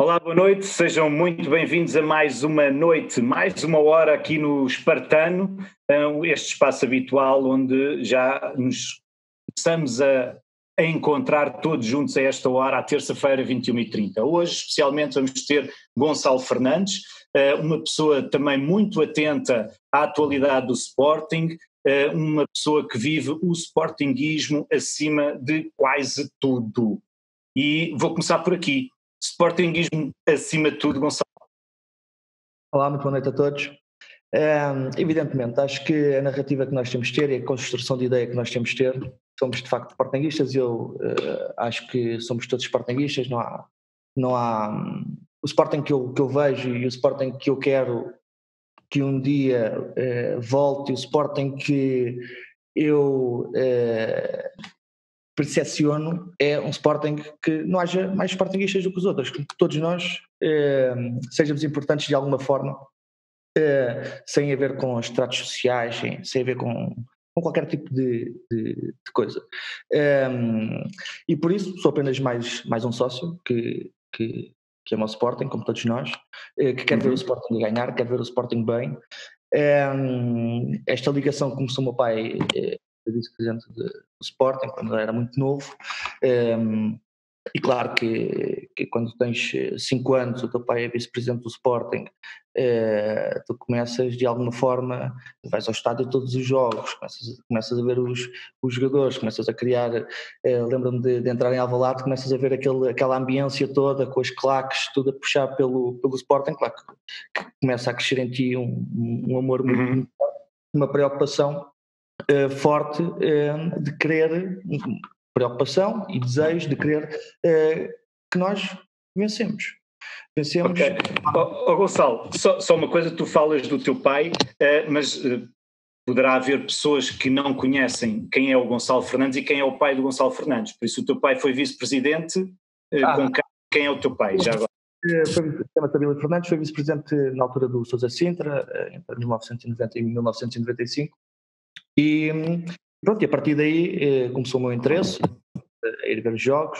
Olá, boa noite, sejam muito bem-vindos a mais uma noite, mais uma hora aqui no Espartano, este espaço habitual onde já nos começamos a, a encontrar todos juntos a esta hora, à terça-feira, 21h30. Hoje, especialmente, vamos ter Gonçalo Fernandes, eh, uma pessoa também muito atenta à atualidade do Sporting, eh, uma pessoa que vive o Sportinguismo acima de quase tudo. E vou começar por aqui. Sportinguismo acima de tudo, Gonçalo. Olá, muito boa noite a todos. É, evidentemente, acho que a narrativa que nós temos de ter e a construção de ideia que nós temos de ter, somos de facto sportinguistas e eu uh, acho que somos todos sportinguistas, não há, não há um, o Sporting que eu, que eu vejo e o Sporting que eu quero que um dia uh, volte, o Sporting que eu uh, percepciono é um Sporting que não haja mais Sportingistas do que os outros, que todos nós eh, sejamos importantes de alguma forma, eh, sem a ver com os tratos sociais, sem, sem a ver com, com qualquer tipo de, de, de coisa. Eh, e por isso sou apenas mais, mais um sócio que, que, que ama o Sporting, como todos nós, eh, que quer ver o uhum. Sporting ganhar, quer ver o Sporting bem. esta ligação começou o meu pai eh, vice-presidente do Sporting, quando era muito novo. Um, ehm, e claro que, que, quando tens 5 anos, o teu pai é vice-presidente do Sporting, uh, tu começas de alguma forma, vais ao estádio todos os jogos, começas, começas a ver os, os jogadores, começas a criar, uh, lembro-me de, de, entrar em Alvalade, começas a ver aquele, aquela ambiência toda, com as claques, tudo a puxar pelo, pelo Sporting, claro que, que começa a crescer em ti um, um amor muito, uhum. uma preocupação uh, forte uh, de querer, preocupação e desejo de querer uh, que nós vencemos. Vencemos. Ok. Oh, oh, Gonçalo, só, só, uma coisa, tu falas do teu pai, mas poderá haver pessoas que não conhecem quem é o Gonçalo Fernandes e quem é o pai do Gonçalo Fernandes. Por isso, o teu pai foi vice-presidente. Ah. Com quem, é o teu pai? Já agora. Foi Fernandes, foi vice-presidente na altura do Sousa Sintra, entre 1990 e 1995. E pronto, e a partir daí eh, começou o meu interesse a ir ver os jogos,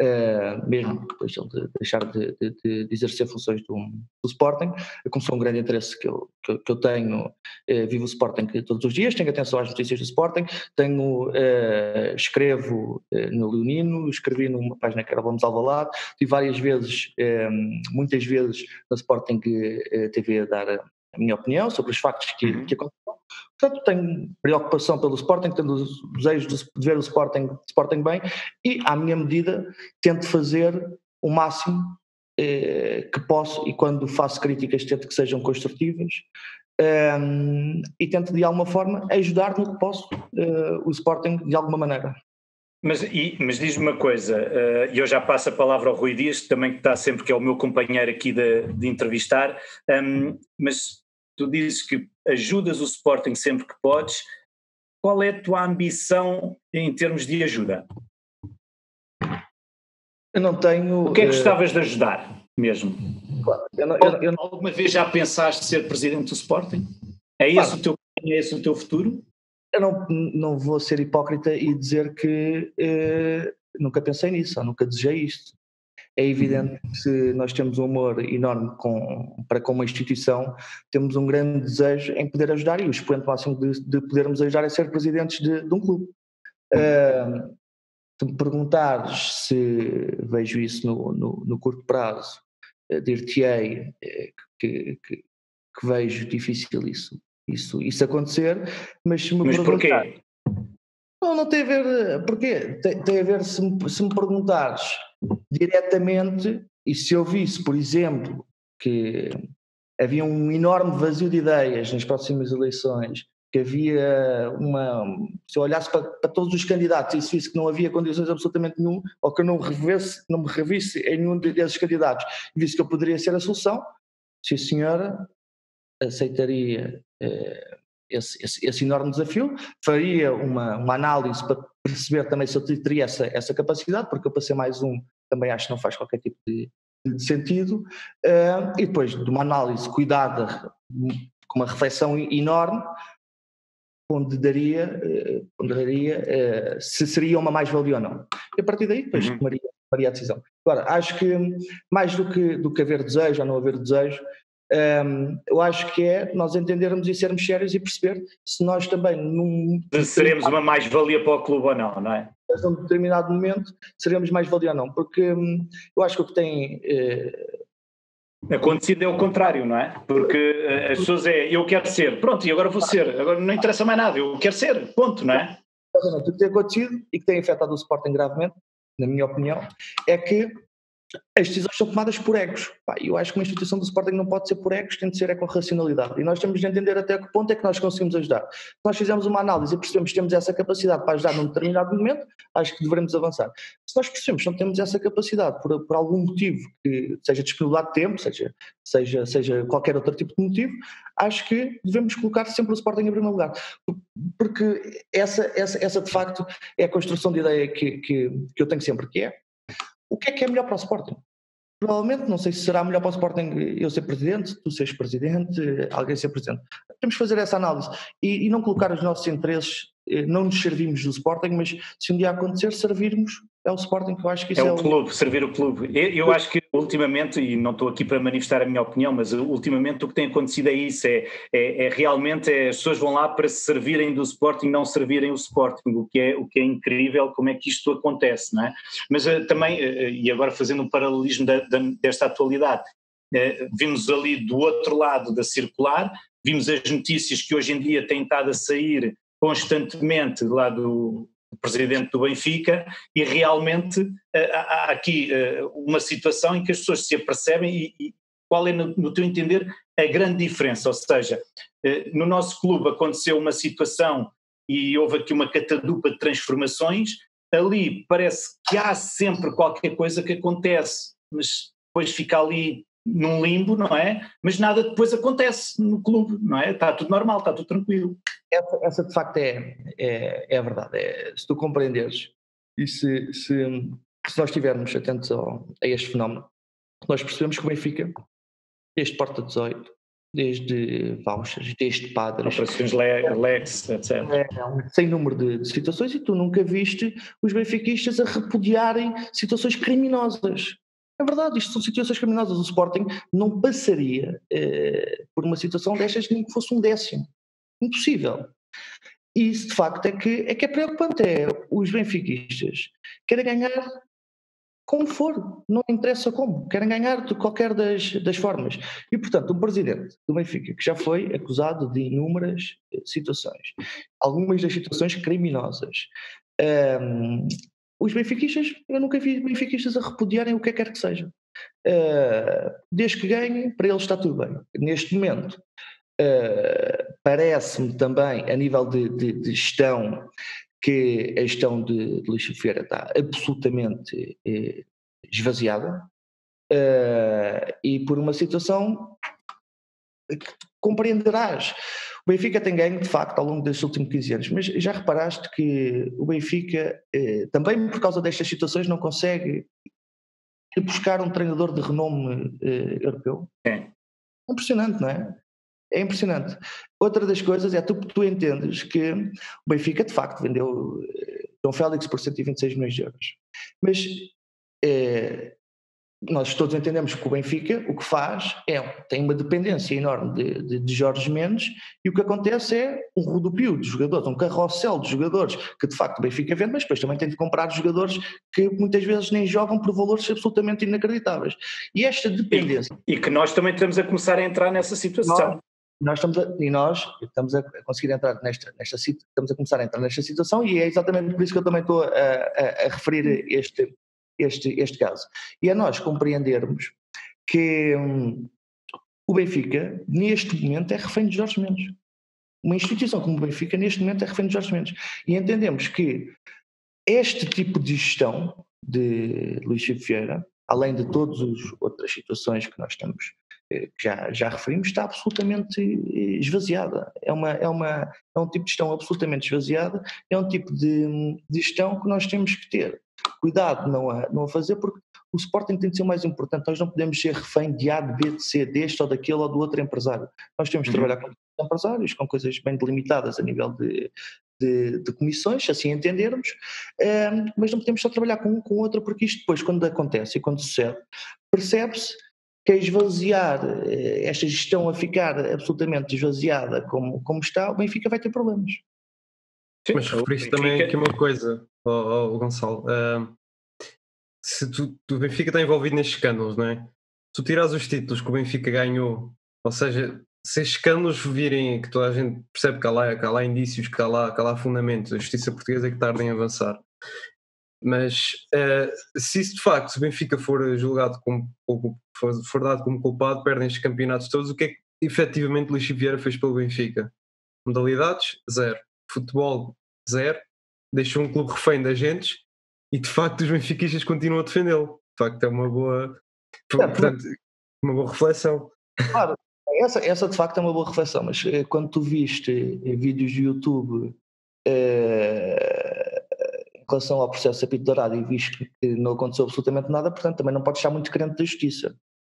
eh, mesmo depois de deixar de, de, de exercer funções do, do, Sporting, começou um grande interesse que eu, que, que eu tenho, eh, vivo o Sporting todos os dias, tenho atenção às notícias do Sporting, tenho, eh, escrevo eh, no Leonino, escrevi numa página que era Vamos Alvalade, tive várias vezes, eh, muitas vezes na Sporting eh, TV a dar a minha opinião sobre os factos que, uhum. que aconteceram Portanto, tenho preocupação pelo Sporting, tenho o desejo de ver o Sporting, Sporting bem e, à minha medida, tento fazer o máximo eh, que posso e quando faço críticas tento que sejam construtivas ehm, e tento de alguma forma ajudar no que posso uh, o Sporting de alguma maneira. Mas, mas diz-me uma coisa, uh, e eu já passo a palavra ao Rui Dias, também que está sempre, que é o meu companheiro aqui de, de entrevistar, ehm, mas tu dizes que ajudas o Sporting sempre que podes. Qual é a tua ambição em termos de ajuda? Eu não tenho. O que é que eh, gostavas de ajudar mesmo? Eu não, eu, eu não... Alguma vez já pensaste ser presidente do Sporting? É esse, claro. o, teu, é esse o teu futuro? Eu não, não vou ser hipócrita e dizer que eh, nunca pensei nisso, ou nunca desejei isto. É evidente que se nós temos um amor enorme com, para com uma instituição, temos um grande desejo em poder ajudar e o expoente máximo de, de podermos ajudar é ser presidentes de, de um clube. Uh, se me perguntares se vejo isso no, no, no curto prazo, uh, dir-te-ei uh, que, que, que, vejo difícil isso, isso, isso acontecer, mas se me mas porquê? Não, não tem a ver, porquê? Tem, tem a ver se me, se me perguntares diretamente, e se eu visse, por exemplo, que havia um enorme vazio de ideias nas próximas eleições, que havia uma. Se eu olhasse para, para todos os candidatos e se visse que não havia condições absolutamente nenhum, ou que eu não, revesse, não me revisse em nenhum desses candidatos e visse que eu poderia ser a solução, se a senhora aceitaria eh, esse, esse, esse, enorme desafio, faria uma, uma análise para perceber também se eu teria essa, essa capacidade, porque eu para ser mais um também acho que não faz qualquer tipo de, de sentido, uh, e depois de uma análise cuidada, com uma reflexão enorme, ponderaria, uh, ponderaria uh, se seria uma mais-valia ou não. E a partir daí depois uhum. tomaria tomaria a decisão. Agora, acho que mais do que, do que haver desejo ou não haver desejo, um, eu acho que é nós entendermos e sermos sérios e perceber se nós também num seremos uma mais-valia para o clube ou não, não é? Em um determinado momento seremos mais-valia ou não, porque hum, eu acho que o que tem eh, Acontecido é o contrário, não é? Porque uh, as pessoas é, eu quero ser, pronto, e agora vou ser, agora não interessa mais nada, eu quero ser, ponto, não é? O que tem acontecido e que tem afetado o Sporting gravemente, na minha opinião, é que as decisões são tomadas por egos. eu acho que uma instituição do Sporting não pode ser por egos, tem de ser é com racionalidade. E nós temos de entender até que ponto é que nós conseguimos ajudar. Se nós fizermos uma análise e percebemos que temos essa capacidade para ajudar num determinado momento, acho que devemos avançar. Se nós percebemos que não temos essa capacidade por, por algum motivo, que seja disponibilidade de tempo, seja, seja, seja qualquer outro tipo de motivo, acho que devemos colocar sempre o Sporting em primeiro lugar. Porque essa, essa, essa de facto é a construção de ideia que, que, que eu tenho sempre, que é o que é que é melhor para o Sporting? Provavelmente, não sei se será melhor para o Sporting eu ser presidente, tu seres presidente, alguém ser presidente. Temos que fazer essa análise e, e não colocar os nossos interesses, eh, não nos servimos do Sporting, mas se um dia acontecer, servirmos é o Sporting que eu acho que isso é, é o clube, servir o clube. Eu, eu, acho que ultimamente, e não estou aqui para manifestar a minha opinião, mas ultimamente o que tem acontecido é isso, é, é, é realmente é, as pessoas vão lá para se servirem do Sporting, não servirem o Sporting, o que é, o que é incrível como é que isto acontece, não é? Mas uh, também, uh, e agora fazendo um paralelismo da, da, desta atualidade, vimos ali do outro lado da circular, vimos as notícias que hoje em dia têm estado a sair constantemente lá do, presidente do Benfica, e realmente eh, há aqui eh, uma situação em que as pessoas se apercebem e, qual é, no, no, teu entender, a grande diferença? Ou seja, eh, no nosso clube aconteceu uma situação e houve aqui uma catadupa de transformações, ali parece que há sempre qualquer coisa que acontece, mas depois fica ali num limbo, não é? Mas nada depois acontece no clube, não é? Está tudo normal, está tudo tranquilo. Essa, essa de facto é, é, é a verdade. É, se tu compreenderes e se, se, se nós estivermos atentos ao, a este fenómeno, nós percebemos que o Benfica, desde Porta 18, desde vouchers, desde padres. Operações Lex, etc. É, sem número de, de, situações e tu nunca viste os benfiquistas a repudiarem situações criminosas. É verdade, isto são situações criminosas. O Sporting não passaria eh, por uma situação destas nem que fosse um décimo. Impossível. E isso de facto é que é, que é preocupante. É os benfiquistas querem ganhar como for, não interessa como, querem ganhar de qualquer das, das formas. E, portanto, o presidente do Benfica, que já foi acusado de inúmeras eh, situações, algumas das situações criminosas, um, ehm, os benfiquistas, eu nunca vi benfiquistas a repudiarem o que quer que seja. Uh, desde que ganhem, para eles está tudo bem. Neste momento, uh, parece-me também, a nível de, de, de, gestão, que a gestão de, de Luís Feira está absolutamente eh, esvaziada uh, e por uma situação que compreenderás. O Benfica tem ganho, de facto, ao longo destes últimos 15 anos, mas já reparaste que o Benfica, eh, também por causa destas situações, não consegue buscar um treinador de renome eh, europeu? É. Impressionante, não é? É impressionante. Outra das coisas é tu, tu entendes que o Benfica, de facto, vendeu eh, João Félix por 126 milhões de euros. Mas eh, nós todos entendemos que o Benfica o que faz é tem uma dependência enorme de, de, de, Jorge Mendes e o que acontece é um rodopio de jogadores, um carrossel de jogadores que de facto o Benfica vende, mas depois também tem de comprar jogadores que muitas vezes nem jogam por valores absolutamente inacreditáveis. E esta dependência. E, e que nós também estamos a começar a entrar nessa situação. Nós, nós estamos a, e nós estamos a conseguir entrar nesta, nesta estamos a começar a entrar nesta situação e é exatamente por isso que eu também estou a, a, a referir este, este, este caso. E é nós compreendermos que hum, o Benfica, neste momento, é refém de Jorge Mendes. Uma instituição como o Benfica, neste momento, é refém de Jorge Mendes. E entendemos que este tipo de gestão de Luís Chico Vieira, além de todas as outras situações que nós que já, já referimos, está absolutamente eh, esvaziada. É, uma, é, uma, é um tipo de gestão absolutamente esvaziada, é um tipo de, de gestão que nós temos que ter cuidado não a, não a fazer, porque o Sporting tem de ser o mais importante. Nós não podemos ser refém de A, de B, de C, deste ou daquele ou do outro empresário. Nós temos de uhum. trabalhar com empresários, com coisas bem delimitadas a nível de, de, de comissões, se assim entendermos, uh, mas não podemos só trabalhar com um com outro, porque isto depois, quando acontece e quando sucede, percebe-se que a esvaziar, eh, esta gestão a ficar absolutamente esvaziada como, como está, o Benfica vai ter problemas. Sim, mas referiste também aqui uma coisa, oh, oh, Gonçalo. Uh, se tu, o Benfica está envolvido nestes escândalos, não é? Se tu tiras os títulos que o Benfica ganhou, ou seja, se estes escândalos virem que toda a gente percebe que há lá, que há lá indícios, que há lá, que há lá fundamentos, a justiça portuguesa é que tarda em avançar. Mas uh, se isso de facto, se o Benfica for julgado como, for, for dado como culpado, perdem estes campeonatos todos, o que é que efetivamente Luís Vieira fez pelo Benfica? Modalidades? Zero. Futebol? Zero. Deixou um clube refém de agentes e de facto os benfiquistas continuam a defendê-lo. De facto é uma boa, é, portanto, uma boa reflexão. Claro, essa, essa de facto é uma boa reflexão, mas eh, quando tu viste eh, vídeos de YouTube eh, relação ao processo de apito dourado e viste que não aconteceu absolutamente nada, portanto também não podes estar muito crente da justiça.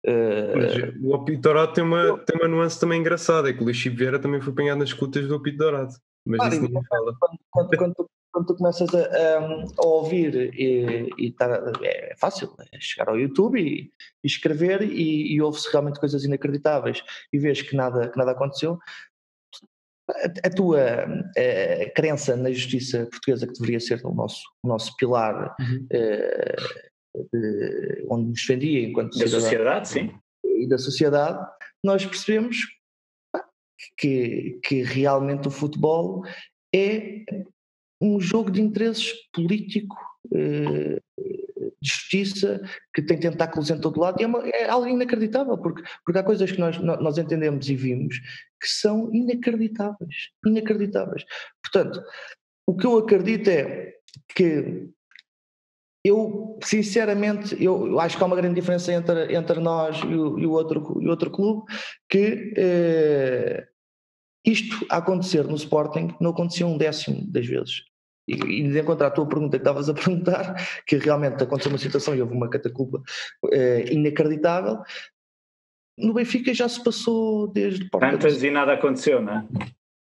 Uh, o apito dourado tem uma, tem uma nuance também engraçada, é que o Luís Vieira também foi apanhado nas escutas do apito dourado, mas claro, isso ninguém fala. Quando, quando, quando, quando tu começas a, a, a ouvir e, e tá, é fácil, é chegar ao YouTube e, e escrever e, e ouve-se realmente coisas inacreditáveis e vês que nada, que nada aconteceu, a, a tua a, crença na justiça portuguesa, que deveria ser o nosso, o nosso pilar, uhum. Eh, de, onde nos defendia enquanto da sociedade, sim. E da sociedade, nós percebemos que, que realmente o futebol é um jogo de interesses político, eh, de justiça, que tem tentáculos em todo lado, e é, uma, é, algo inacreditável, porque, porque há coisas que nós, nós entendemos e vimos que são inacreditáveis, inacreditáveis. Portanto, o que eu acredito é que eu, sinceramente, eu, acho que há uma grande diferença entre, entre nós e o, e o outro, e outro clube, que eh, isto a acontecer no Sporting não acontecia um décimo das vezes. E, e de encontrar a tua pergunta que estavas a perguntar, que realmente aconteceu uma situação e houve uma cataculpa eh, inacreditável, no Benfica já se passou desde Tantas e nada aconteceu, não é?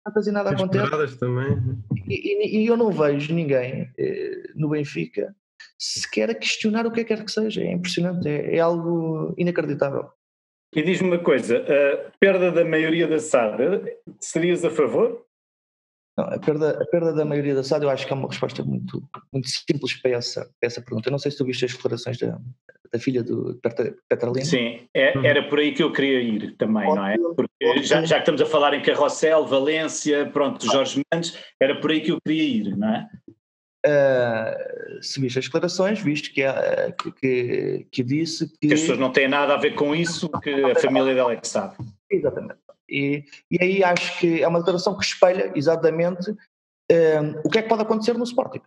Tantas e nada aconteceu. também. E, e, e, eu não vejo ninguém eh, no Benfica sequer a questionar o que é que quer que seja. É impressionante, é, é algo inacreditável. E diz-me uma coisa, a perda da maioria da SAD, serias a favor? Não, a perda, a perda da maioria da SAD eu acho que é uma resposta muito, muito simples para essa, para essa pergunta. Eu não sei se tu viste as declarações da, da filha do Petrolina. Sim, é, uhum. era por aí que eu queria ir também, não é? Porque já, já que estamos a falar em Carrossel, Valência, pronto, Jorge Mendes, era por aí que eu queria ir, não é? Uh, se viste as declarações, visto que, que, que, que, disse que. Que as pessoas não têm nada a ver com isso, que a família dela é que sabe. Exatamente. E, e aí acho que é uma declaração que espelha exatamente uh, o que é que pode acontecer no Sporting.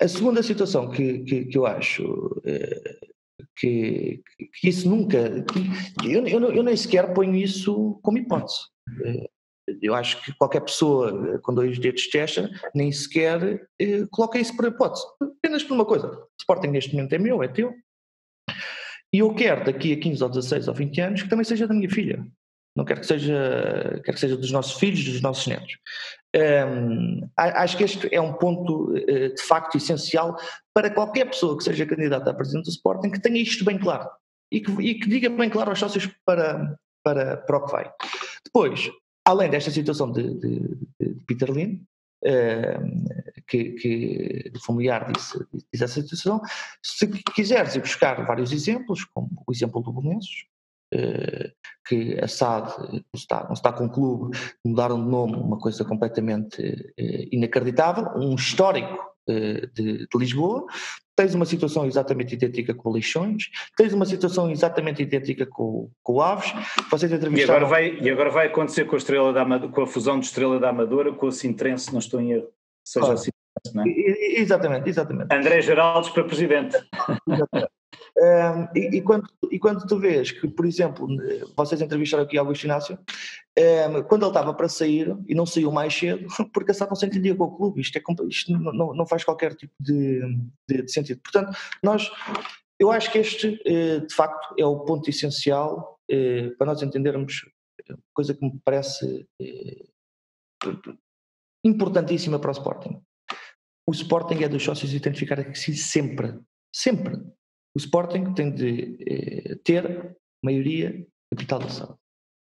A segunda situação que, que, que eu acho uh, que, que, isso nunca. Eu, eu, eu, nem sequer ponho isso como hipótese. Eu acho que qualquer pessoa com dois dedos de testa nem sequer eh, coloca isso por hipótese. Apenas por uma coisa: o Sporting neste momento é meu, é teu. E eu quero daqui a 15 ou 16 ou 20 anos que também seja da minha filha. Não quero que seja, quero que seja dos nossos filhos, dos nossos netos. Um, acho que este é um ponto uh, de facto essencial para qualquer pessoa que seja candidata a presidente do Sporting que tenha isto bem claro e que, e que diga bem claro aos sócios para, para, para o que vai. Depois, Além desta situação de, de, de Peter Lin, uh, que, que o familiar disse, disse essa situação, se quiseres ir buscar vários exemplos, como o exemplo do Belenenses, que a SAD não está, não está com o clube, mudaram de nome, uma coisa completamente uh, inacreditável, um histórico de, de, Lisboa, tens uma situação exatamente idêntica com o Leixões, tens uma situação exatamente idêntica com, com o Aves, vocês entrevistaram... E agora vai, e agora vai acontecer com a, Estrela da Amadora, com a fusão de Estrela da Amadora com o Sintrense, não estou em erro, seja claro. assim, é? Exatamente, exatamente. André Geraldes para Presidente. Exatamente. E, e, quando, e quando tu vês que, por exemplo, vocês entrevistaram aqui Augusto Inácio, um, quando ele estava para sair e não saiu mais cedo, porque a SAD não se entendia com o clube, isto, é, isto não, não faz qualquer tipo de, de, de, sentido. Portanto, nós, eu acho que este, eh, de facto, é o ponto essencial eh, para nós entendermos coisa que me parece eh, importantíssima para o Sporting. O Sporting é dos sócios identificar aqui sempre, sempre. O Sporting tem de eh, ter maioria capitalização.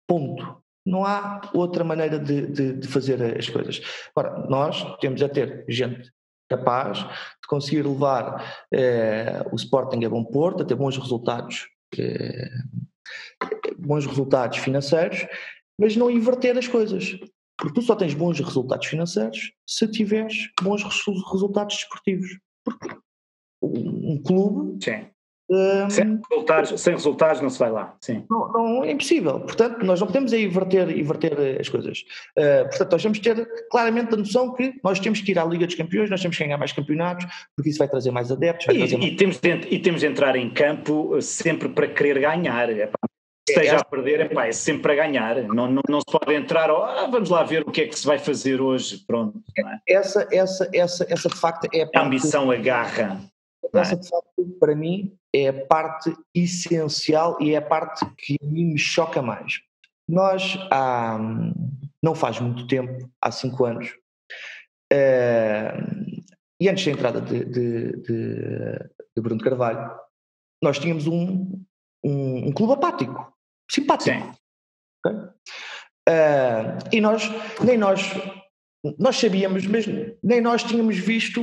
Ponto. Não há outra maneira de, de, de, fazer as coisas. Agora, nós temos a ter gente capaz de conseguir levar eh, o Sporting a bom porto, a ter bons resultados, eh, bons resultados financeiros, mas não inverter as coisas. Porque tu só tens bons resultados financeiros se tiveres bons resultados desportivos. Porque um clube Sim. Um, sem, resultados, sem resultados não se vai lá, sim. Não, não, é impossível. Portanto, nós não podemos aí inverter, inverter as coisas. Uh, portanto, nós temos que ter claramente a noção que nós temos que ir à Liga dos Campeões, nós temos que ganhar mais campeonatos, porque isso vai trazer mais adeptos. E, trazer mais... temos de, e temos de entrar em campo sempre para querer ganhar. É, pá, esteja a perder, epá, é sempre para ganhar. Não, não, não se pode entrar, oh, ah, vamos lá ver o que é que se vai fazer hoje. Pronto. É? Essa, essa, essa, essa de facto é a, a ambição, a garra. Essa de facto, para mim, é a parte essencial e é a parte que a mim me choca mais. Nós, há, não faz muito tempo, há cinco anos, uh, e antes da entrada de, de, de, de Bruno Carvalho, nós tínhamos um, um, um clube apático, simpático. Sim. Okay? Uh, e nós, nem nós, nós sabíamos, mas nem nós tínhamos visto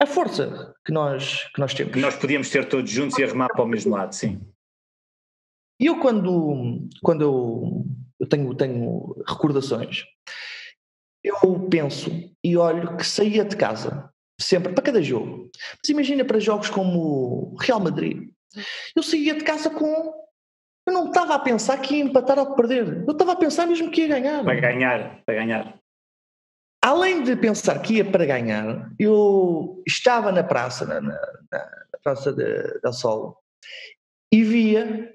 a força que nós, que nós temos. Que nós podíamos ter todos juntos e arremar para o mesmo lado, sim. E eu quando, quando eu, eu tenho, tenho recordações, eu penso e olho que saía de casa, sempre, para cada jogo. Mas imagina para jogos como Real Madrid. Eu saía de casa com. Eu não estava a pensar que ia empatar ou perder. Eu estava a pensar mesmo que ia ganhar. Para ganhar, para ganhar além de pensar que ia para ganhar, eu estava na praça, na, na, na praça da Sol, e via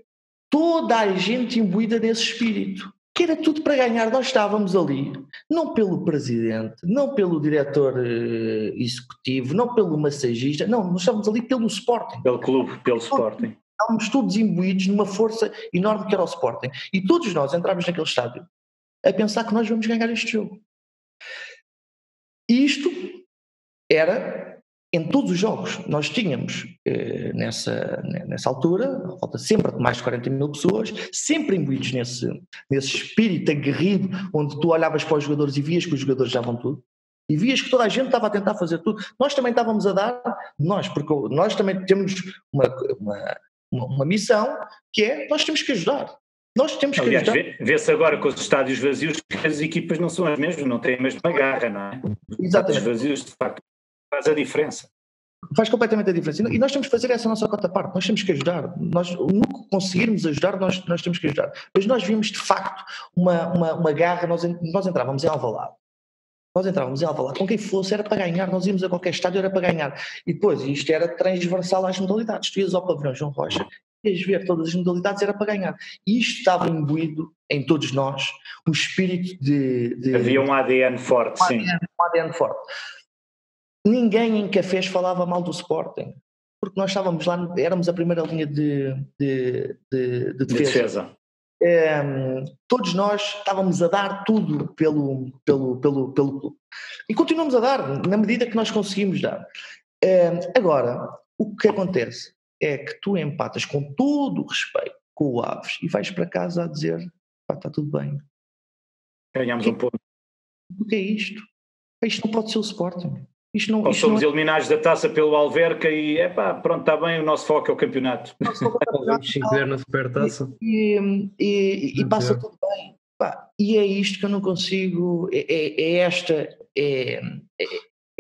toda a gente imbuída desse espírito, que era tudo para ganhar. Nós estávamos ali, não pelo presidente, não pelo diretor uh, executivo, não pelo massagista, não, nós estávamos ali pelo Sporting. Pelo clube, pelo Sporting. Estávamos todos imbuídos numa força enorme que era o Sporting. E todos nós entrávamos naquele estádio a pensar que nós vamos ganhar este jogo. E isto era em todos os jogos. Nós tínhamos eh, nessa, nessa altura, volta sempre mais de 40 mil pessoas, sempre imbuídos nesse, nesse espírito aguerrido, onde tu olhavas para os jogadores e vias que os jogadores davam tudo. E vias que toda a gente estava a tentar fazer tudo. Nós também estávamos a dar, nós, porque nós também temos uma, uma, uma missão que é nós temos que ajudar. Nós temos que Aliás, vê-se agora com os estádios vazios que as equipas não são as mesmas, não têm a mesma garra, não é? Exatamente. Os vazios, de facto, faz a diferença. Faz completamente a diferença. E nós temos que fazer essa nossa cota parte, nós temos que ajudar. Nós, no que conseguirmos ajudar, nós, nós temos que ajudar. Mas nós vimos, de facto, uma, uma, uma garra, nós, nós entrávamos em Alvalade. Nós entrávamos em Alvalade, com quem fosse era para ganhar, nós íamos a qualquer estádio era para ganhar. E depois, isto era transversal às modalidades. Tu ias ao pavilhão João Rocha ver todas as modalidades era para ganhar. E isto estava imbuído em todos nós, um espírito de. de Havia um ADN forte, um sim. ADN, um ADN forte. Ninguém em cafés falava mal do Sporting, porque nós estávamos lá, éramos a primeira linha de, de, de, de defesa. De defesa. É, todos nós estávamos a dar tudo pelo, pelo, pelo, pelo clube. E continuamos a dar, na medida que nós conseguimos dar. É, agora, o que acontece? É que tu empatas com todo o respeito com o Aves e vais para casa a dizer pá, está tudo bem. Ganhamos um ponto. O que é isto? Isto não pode ser o Sporting. Isto não, Nós isto somos não é... eliminados da taça pelo Alverca e é pá, pronto, está bem, o nosso foco é o campeonato. Vamos 5 na supertaça. E, e, e, e passa tudo bem. Pá, e é isto que eu não consigo, é, é, é esta, é,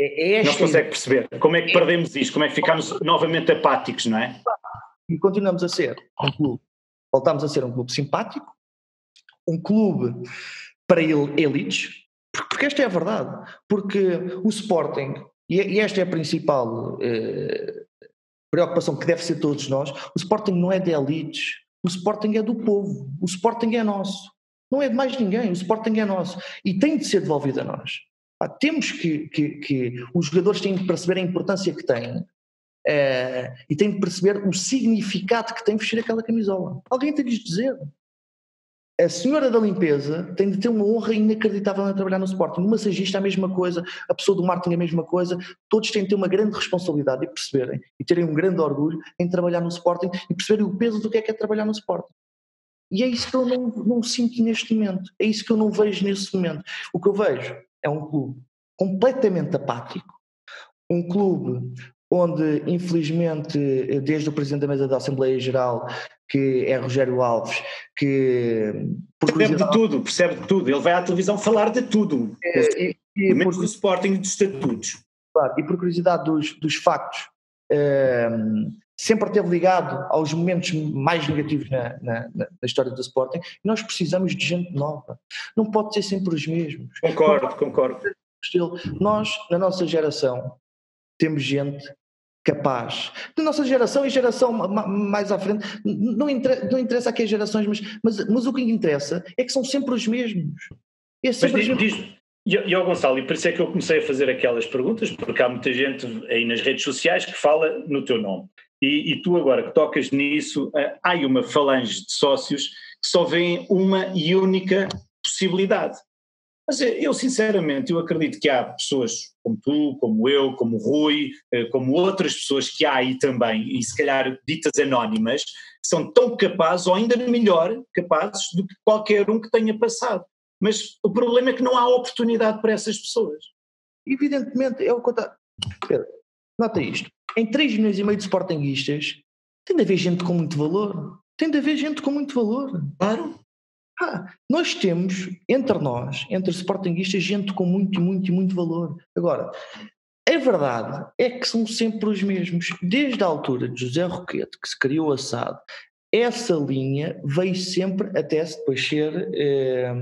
é é, não se consegue perceber. Como é que perdemos isto, como é que ficamos novamente apáticos, não é? E continuamos a ser um clube, voltamos a ser um clube simpático, um clube para elites, porque esta é a verdade, porque o Sporting, e esta é a principal eh, preocupação que deve ser todos nós, o Sporting não é de elites, o Sporting é do povo, o Sporting é nosso, não é de mais ninguém, o Sporting é nosso. E tem de ser devolvido a nós temos que, que, que, os jogadores têm de perceber a importância que têm eh, e têm de perceber o significado que tem vestir aquela camisola. Alguém tem de lhes dizer. a senhora da limpeza tem de ter uma honra inacreditável a trabalhar no Sporting. O massagista a mesma coisa, a pessoa do marketing a mesma coisa. Todos têm de ter uma grande responsabilidade e perceberem e terem um grande orgulho em trabalhar no Sporting e perceberem o peso do que é que é trabalhar no Sporting. E é isso que eu não, não sinto neste momento. É isso que eu não vejo nesse momento. O que eu vejo é um clube completamente apático, um clube onde, infelizmente, desde o Presidente da Mesa da Assembleia Geral, que é Rogério Alves, que... Percebe de tudo, percebe de tudo. Ele vai à televisão falar de tudo. É, e, e, menos por, do Sporting e dos estatutos. Claro, e por curiosidade dos, dos factos, um, sempre esteve ligado aos momentos mais negativos na, na, na, história do Sporting. Nós precisamos de gente nova. Não pode ser sempre os mesmos. Concordo, concordo. Nós, na nossa geração, temos gente capaz. Da nossa geração e geração mais à frente, não interessa, não interessa a que gerações, mas, mas, mas o que interessa é que são sempre os mesmos. É sempre mas diz, diz, e, e ao Gonçalo, e por isso é que eu comecei a fazer aquelas perguntas, porque há muita gente aí nas redes sociais que fala no teu nome. E, e tu agora que tocas nisso, uh, há uma falange de sócios que só veem uma e única possibilidade. Mas eu, sinceramente, eu acredito que há pessoas como tu, como eu, como Rui, eh, como outras pessoas que há aí também, e se calhar ditas anónimas, que são tão capazes, ou ainda melhor capazes, do que qualquer um que tenha passado. Mas o problema é que não há oportunidade para essas pessoas. Evidentemente, é o que eu nota isto. Em 3 milhões e meio de sportinguistas, tem de haver gente com muito valor. Tem de haver gente com muito valor. Claro. Ah, nós temos, entre nós, entre sportinguistas, gente com muito, muito, muito valor. Agora, a verdade é que são sempre os mesmos. Desde a altura de José Roquete, que se criou a SAD, essa linha veio sempre até se depois ser. Eh,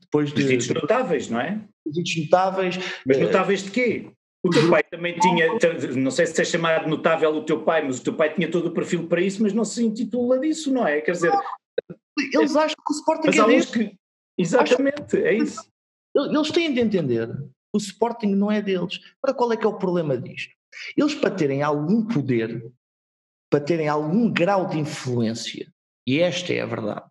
depois de. Os ditos notáveis, não é? Os ditos notáveis. Mas eh, notáveis de quê? O teu pai também tinha, não sei se é chamado notável o teu pai, mas o teu pai tinha todo o perfil para isso, mas não se intitula disso, não é? Quer dizer, eles acham que o Sporting Mas é deles. Que... Exatamente, é isso. Eles têm de entender o Sporting não é deles. Para qual é que é o problema disto? Eles para terem algum poder, para terem algum grau de influência, e esta é a verdade,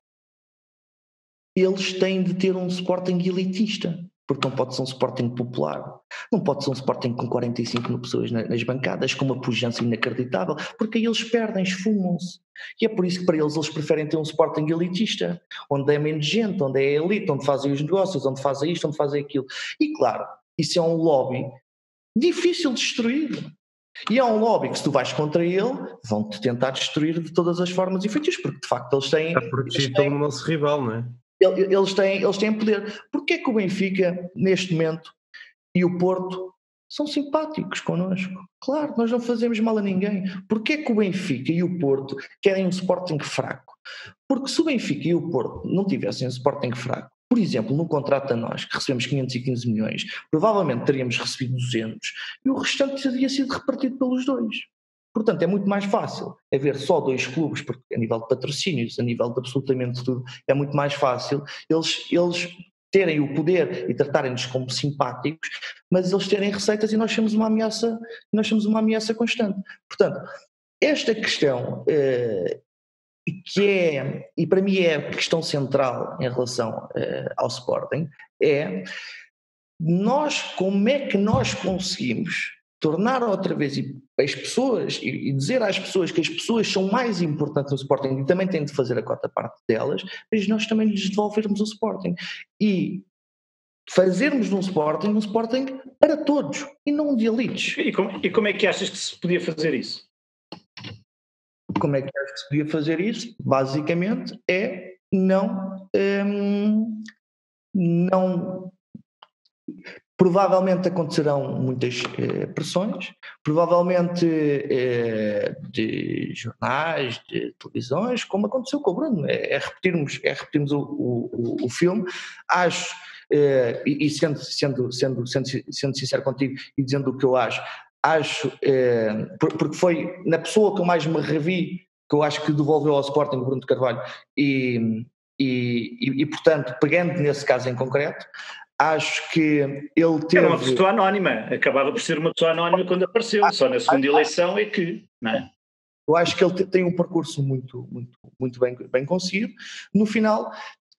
eles têm de ter um Sporting elitista porque não pode ser um Sporting popular, não pode ser um Sporting com 45 mil pessoas nas bancadas, com uma pujança inacreditável, porque aí eles perdem, esfumam-se. E é por isso que para eles eles preferem ter um Sporting elitista, onde é menos gente, onde é elite, onde fazem os negócios, onde fazem isto, onde fazem aquilo. E claro, isso é um lobby difícil de destruir. E é um lobby que se tu vais contra ele, vão-te tentar destruir de todas as formas e feitiços, porque de facto eles têm... Está protegido pelo nosso rival, não é? Eles têm, eles têm poder. Porquê que o Benfica, neste momento, e o Porto são simpáticos connosco? Claro, nós não fazemos mal a ninguém. Porquê que o Benfica e o Porto querem um Sporting fraco? Porque se o Benfica e o Porto não tivessem um Sporting fraco, por exemplo, no contrato a nós, que recebemos 515 milhões, provavelmente teríamos recebido 200 e o restante teria sido repartido pelos dois. Portanto, é muito mais fácil haver só dois clubes, porque a nível de patrocínios, a nível de absolutamente tudo, é muito mais fácil eles, eles terem o poder e tratarem-nos como simpáticos, mas eles terem receitas e nós temos uma ameaça, nós temos uma ameaça constante. Portanto, esta questão eh, que é, e para mim é a questão central em relação eh, ao Sporting, é nós, como é que nós conseguimos tornar outra vez as pessoas e dizer às pessoas que as pessoas são mais importantes no Sporting e também têm de fazer a cota parte delas, mas nós também lhes devolvermos o Sporting. E fazermos um Sporting um Sporting para todos e não de elites. E como, e como é que achas que se podia fazer isso? Como é que achas que se podia fazer isso? Basicamente é não, hum, não Provavelmente acontecerão muitas eh, pressões, provavelmente eh, de jornais, de televisões, como aconteceu com o Bruno. É, é repetirmos, é repetirmos o, o, o filme. Acho, eh, e, e sendo, sendo, sendo, sendo, sendo sincero contigo e dizendo o que eu acho, acho, eh, porque foi na pessoa que eu mais me revi, que eu acho que devolveu ao Sporting o Bruno de Carvalho, e, e, e, e, portanto, pegando nesse caso em concreto, acho que ele teve... Era uma pessoa anónima, acabava por ser uma pessoa anónima quando apareceu, ah, só na segunda ah, eleição é que, não é? Eu acho que ele tem um percurso muito, muito, muito bem, bem conseguido. No final,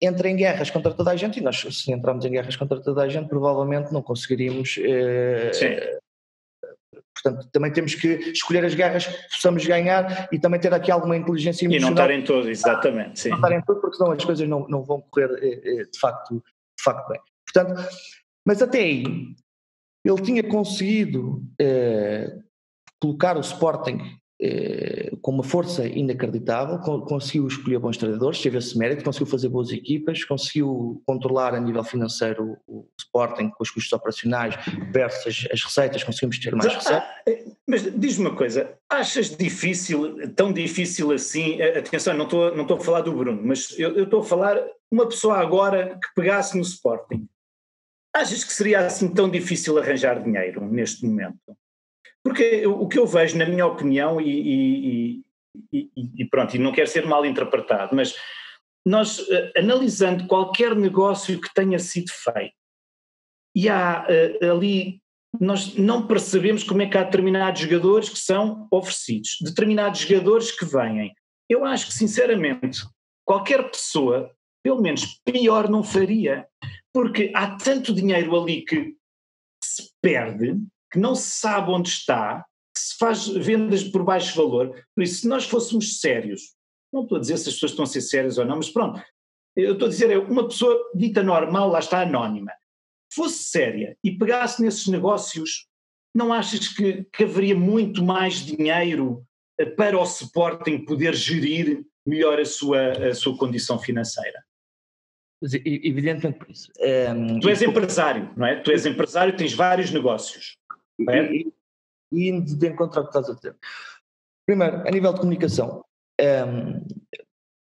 entra em guerras contra toda a gente e nós, se entrarmos em guerras contra toda a gente, provavelmente não conseguiríamos. Eh, Sim. Portanto, também temos que escolher as guerras que possamos ganhar e também ter aqui alguma inteligência emocional. E não estar em todo, exatamente. Sim. Não estar em todo, porque senão as coisas não, não vão correr eh, eh, de facto, de facto bem. Portanto, mas até aí, ele tinha conseguido eh, colocar o Sporting eh, com uma força inacreditável, conseguiu escolher bons treinadores, teve esse mérito, conseguiu fazer boas equipas, conseguiu controlar a nível financeiro o Sporting com os custos operacionais versus as receitas, conseguimos ter mais receitas. Eh, mas diz-me uma coisa, achas difícil, tão difícil assim, atenção, não estou, não estou a falar do Bruno, mas eu, eu estou a falar uma pessoa agora que pegasse no Sporting, achas que seria assim tão difícil arranjar dinheiro neste momento? Porque o que eu vejo, na minha opinião, e, e, e, e pronto, e não quero ser mal interpretado, mas nós, uh, analisando qualquer negócio que tenha sido feito, e há uh, ali, nós não percebemos como é que há determinados jogadores que são oferecidos, determinados jogadores que vêm. Eu acho que, sinceramente, qualquer pessoa, pelo menos pior, não faria, porque há tanto dinheiro ali que se perde que não se sabe onde está, que se faz vendas por baixo valor. Por isso, se nós fôssemos sérios, não estou a dizer se as pessoas estão a ser sérias ou não, mas pronto, eu estou a dizer, é uma pessoa dita normal, lá está anónima, fosse séria e pegasse nesses negócios, não achas que, que haveria muito mais dinheiro eh, para o Sporting poder gerir melhor a sua, a sua condição financeira? Evidentemente por isso. Um, ehm, tu és empresário, não é? Tu és empresário, tens vários negócios. É? E, e indo de encontro ao que estás a dizer. Primeiro, a nível de comunicação, um,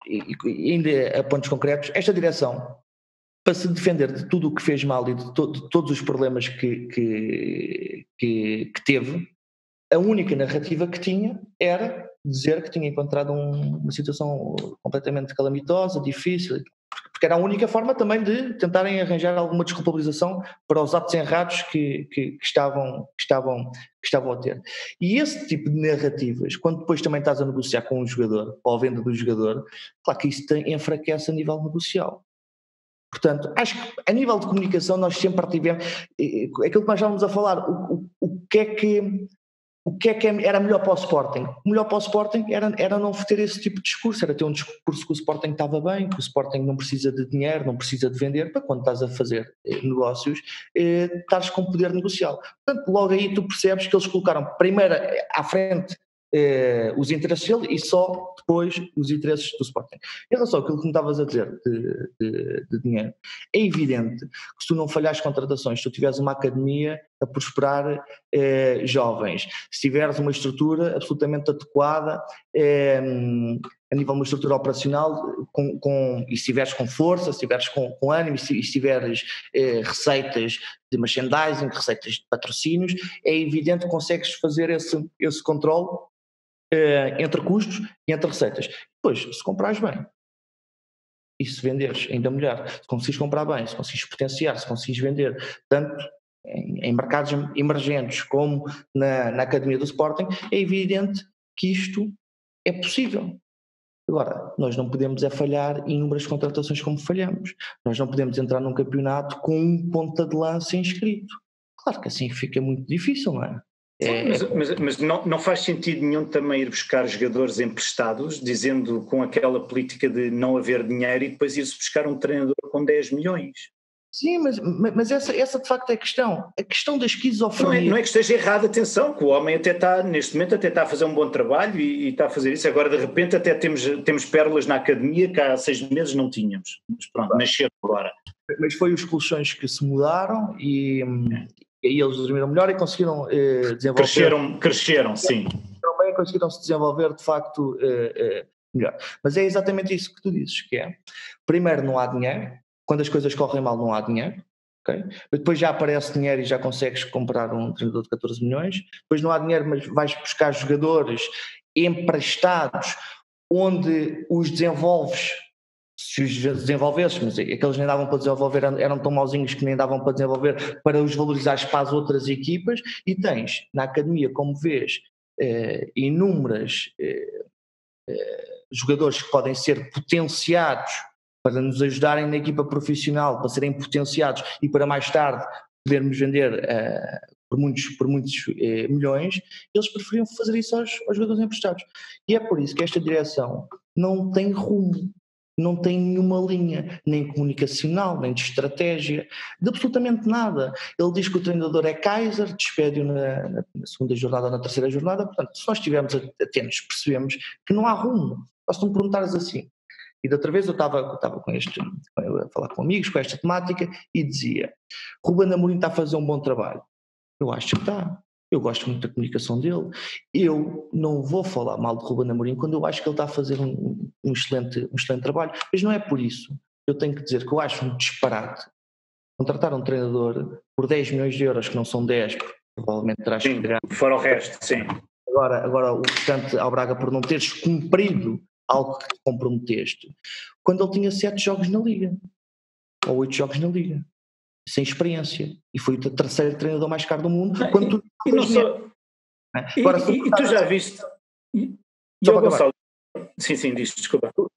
e, e ainda a pontos concretos, esta direção, para se defender de tudo o que fez mal e de, to, de todos os problemas que, que, que, que, teve, a única narrativa que tinha era dizer que tinha encontrado um, uma situação completamente calamitosa, difícil, porque era a única forma também de tentarem arranjar alguma desculpabilização para os atos errados que, que, que, estavam, que, estavam, que estavam a ter. E esse tipo de narrativas, quando depois também estás a negociar com um jogador, ou a venda do jogador, claro que isso tem, enfraquece a nível negocial. Portanto, acho que a nível de comunicação nós sempre tivemos, aquilo que nós estávamos a falar, o, o, o que é que o que é que é, era melhor para o Sporting? O melhor para o Sporting era, era não ter esse tipo de discurso, era ter um discurso que o Sporting estava bem, que o Sporting não precisa de dinheiro, não precisa de vender, para quando estás a fazer eh, negócios, eh, estás com poder negocial. Portanto, logo aí tu percebes que eles colocaram primeiro eh, à frente eh, os interesses dele e só depois os interesses do Sporting. Em relação àquilo que me estavas a dizer de, de, de, dinheiro, é evidente que se tu não falhares contratações, se tu tiveres uma academia a prosperar eh, jovens, se tiveres uma estrutura absolutamente adequada eh, a nível de uma estrutura operacional com, com, e se estiveres com força, se estiveres com, com ânimo e se, tiveres eh, receitas de merchandising, receitas de patrocínios, é evidente que consegues fazer esse, esse controle entre custos e entre receitas. Depois, se comprares bem e se venderes ainda melhor, se conseguires comprar bem, se conseguires potenciar, se conseguires vender tanto em, em mercados emergentes como na, na academia do Sporting, é evidente que isto é possível. Agora, nós não podemos é falhar em inúmeras contratações como falhamos. Nós não podemos entrar num campeonato com um ponta de lança inscrito. Claro que assim fica muito difícil, não é? É... Mas, mas, mas, não, não faz sentido nenhum também ir buscar jogadores emprestados, dizendo com aquela política de não haver dinheiro e depois ir-se buscar um treinador com 10 milhões. Sim, mas, mas essa, essa de facto é a questão. A questão da esquizofrenia. Não é, não é que esteja errado, atenção, que o homem até está, neste momento, até está a fazer um bom trabalho e, e, está a fazer isso. Agora, de repente, até temos, temos pérolas na academia que há seis meses não tínhamos. Mas pronto, claro. nasceram agora. Mas foi os colchões que se mudaram e, e aí eles dormiram melhor e conseguiram eh, desenvolver. Cresceram, cresceram, sim. Também conseguiram se desenvolver de facto eh, eh, melhor. Mas é exatamente isso que tu dizes, que é, primeiro não há dinheiro, quando as coisas correm mal não há dinheiro, okay? depois já aparece dinheiro e já consegues comprar um treinador de 14 milhões, depois não há dinheiro mas vais buscar jogadores emprestados onde os desenvolves se os desenvolvesses, mas aqueles nem davam para desenvolver, eram tão mauzinhos que nem davam para desenvolver para os valorizares para as outras equipas, e tens na academia, como vês, eh, inúmeras eh, eh, jogadores que podem ser potenciados para nos ajudarem na equipa profissional, para serem potenciados e para mais tarde podermos vender uh, por muitos, por muitos uh, milhões, eles preferiam fazer isso aos, aos jogadores emprestados. E é por isso que esta direção não tem rumo não tem nenhuma linha, nem comunicacional, nem de estratégia, de absolutamente nada. Ele diz que o treinador é Kaiser, despede-o na, na, segunda jornada ou na terceira jornada, portanto, se nós estivermos atentos, percebemos que não há rumo. Basta me perguntares assim. E da outra vez eu estava, eu estava com este, a falar com amigos com esta temática e dizia: Ruben Amorim está a fazer um bom trabalho. Eu acho que está. Eu gosto muito da comunicação dele. Eu não vou falar mal de Ruben Amorim quando eu acho que ele está a fazer um, um, excelente, um excelente trabalho. Mas não é por isso. Eu tenho que dizer que eu acho um disparate contratar um treinador por 10 milhões de euros, que não são 10, provavelmente terás sim, que Fora o resto, sim. Agora, agora o restante ao Braga por não teres cumprido algo que te comprometeste, quando ele tinha 7 jogos na Liga, ou 8 jogos na Liga sem experiência. E foi o terceiro treinador mais caro do mundo. Não, quando tu e, só... É? Agora, e, e, tu já viste. E, e eu, Gonçalo... Sim, sim, diz, desculpa. Tu,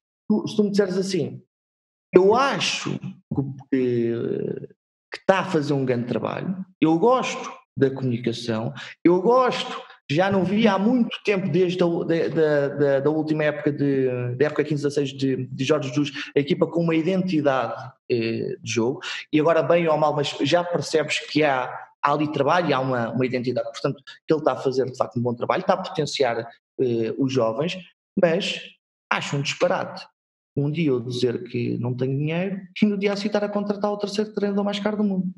se tu me disseres assim, eu acho que, que está a fazer um grande trabalho, eu gosto da comunicação, eu gosto já não vi há muito tempo, desde a da, da, da última época, de, da época 15-16 de, de Jorge Jesus, a equipa com uma identidade eh, de jogo, e agora bem ou mal, mas já percebes que há, há ali trabalho e há uma, uma identidade, portanto, que ele está a fazer de facto um bom trabalho, está a potenciar eh, os jovens, mas acho um disparate. Um dia eu dizer que não tenho dinheiro e no dia a estar a contratar o terceiro treinador mais caro do mundo.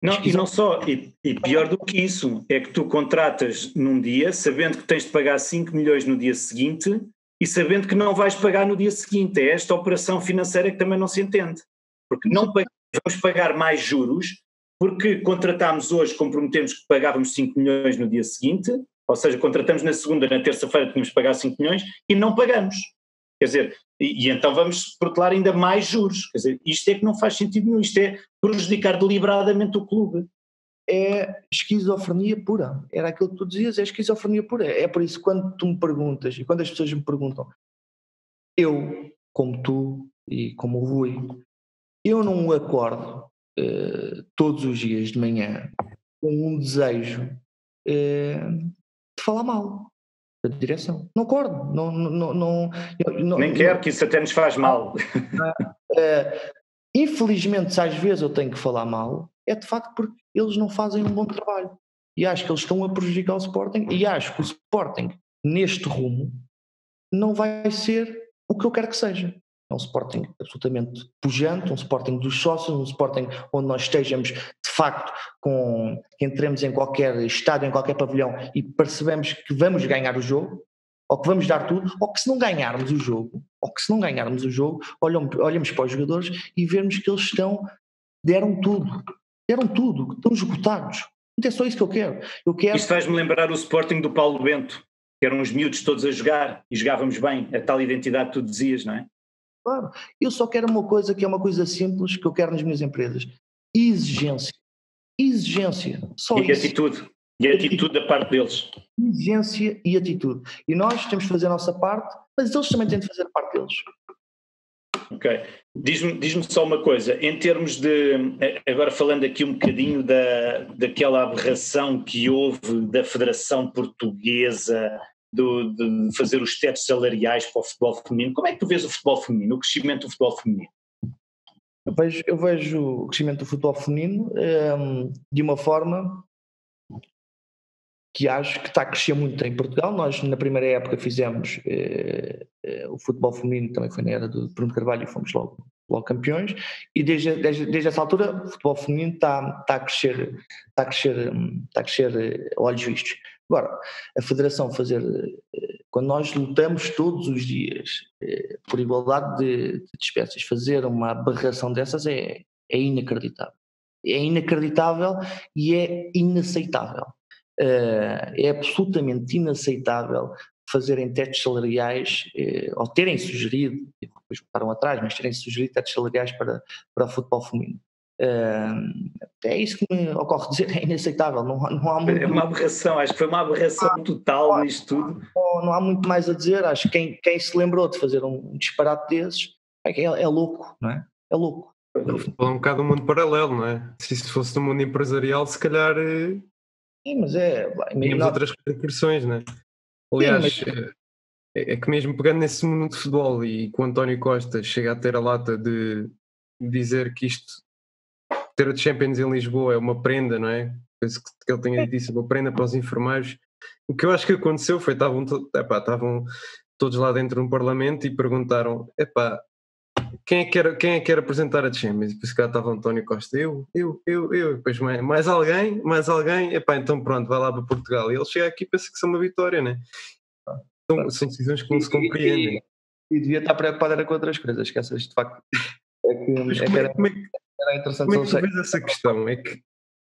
Não, e não só, e, e, pior do que isso, é que tu contratas num dia sabendo que tens de pagar 5 milhões no dia seguinte e sabendo que não vais pagar no dia seguinte. É esta operação financeira que também não se entende. Porque não vamos pagar mais juros porque contratámos hoje, comprometemos que pagávamos 5 milhões no dia seguinte, ou seja, contratamos na segunda, na terça-feira tínhamos que pagar 5 milhões e não pagamos. Quer dizer, e, e, então vamos protelar ainda mais juros. Quer dizer, isto é que não faz sentido nenhum, isto é prejudicar deliberadamente o clube. É esquizofrenia pura. Era aquilo que tu dizias, é esquizofrenia pura. É por isso quando tu me perguntas e quando as pessoas me perguntam, eu, como tu e como o Rui, eu não acordo uh, todos os dias de manhã com um desejo uh, de falar mal da direção. Não acordo, não, não, não, não Nem quero que isso até nos faz mal. Infelizmente, às vezes eu tenho que falar mal, é de facto porque eles não fazem um bom trabalho. E acho que eles estão a prejudicar o Sporting e acho que o Sporting, neste rumo, não vai ser o que eu quero que seja. É um Sporting absolutamente pujante, um Sporting dos sócios, um Sporting onde nós estejamos de facto com entremos em qualquer estádio, em qualquer pavilhão e percebemos que vamos ganhar o jogo, ou que vamos dar tudo, ou que se não ganharmos o jogo, ou que se não ganharmos o jogo, olhamos, olhamos para os jogadores e vemos que eles estão, deram tudo, deram tudo, estão esgotados. Não é só isso que eu quero. Eu quero... Isto faz-me lembrar o Sporting do Paulo Bento, que eram os miúdos todos a jogar e jogávamos bem, a tal identidade que tu dizias, não é? Claro. Eu só quero uma coisa que é uma coisa simples que eu quero nas minhas empresas: exigência. Exigência. Só e isso. atitude. E atitude da parte deles. Exigência e atitude. E nós temos de fazer a nossa parte, mas eles também têm de fazer parte deles. Ok. Diz-me diz só uma coisa, em termos de. Agora falando aqui um bocadinho da, daquela aberração que houve da Federação Portuguesa do, de fazer os tetos salariais para o futebol feminino. Como é que tu vês o futebol feminino, o crescimento do futebol feminino? Eu vejo, eu vejo o crescimento do futebol feminino um, ehm, de uma forma que acho que está a crescer muito em Portugal. Nós, na primeira época, fizemos eh, eh, o futebol feminino, também foi na era do Bruno Carvalho, e fomos logo, logo campeões. E desde, desde, desde essa altura, o futebol feminino está, está, a, crescer, está, a, crescer, está a crescer eh, olhos vistos. Agora, a Federação fazer, eh, quando nós lutamos todos os dias eh, por igualdade de, de espécies, fazer uma aberração dessas é, é inacreditável. É inacreditável e é inaceitável. Eh, é absolutamente inaceitável fazerem testes salariais, ou terem sugerido, depois voltaram atrás, mas terem sugerido testes salariais para, para o futebol feminino. Uh, é isso que me ocorre dizer, é inaceitável. Não, não há muito... É uma aberração, acho que foi uma aberração ah, total não, nisto tudo. Não, não, há muito mais a dizer. Acho que quem, quem se lembrou de fazer um disparate desses, é, é louco, não é? É louco. É um bocado um mundo paralelo, não é? Se isso fosse no mundo empresarial, se calhar. Eh, Sim, mas é. Tínhamos outras repercussões, não é? Aliás, Sim, mas... é, é, que mesmo pegando nesse mundo de futebol e que o António Costa chega a ter a lata de dizer que isto, ter a Champions em Lisboa é uma prenda, não é? Penso que ele tenha dito isso, uma prenda para os enfermeiros. O que eu acho que aconteceu foi estavam, epá, estavam todos lá dentro no Parlamento e perguntaram: epá, quem é que quer, quem é que quer apresentar a Champions? Depois cá estava António Costa, eu, eu, eu, eu, depois mais, mais alguém, mais alguém, epá, então pronto, vai lá para Portugal. E ele chega aqui e pensa que são uma vitória, né? São, são decisões que não se compreendem. E, e, devia estar preocupado era com outras coisas, que essas de facto. É que, Mas é como, que era, como é, era interessante como é que tu vês essa questão? É que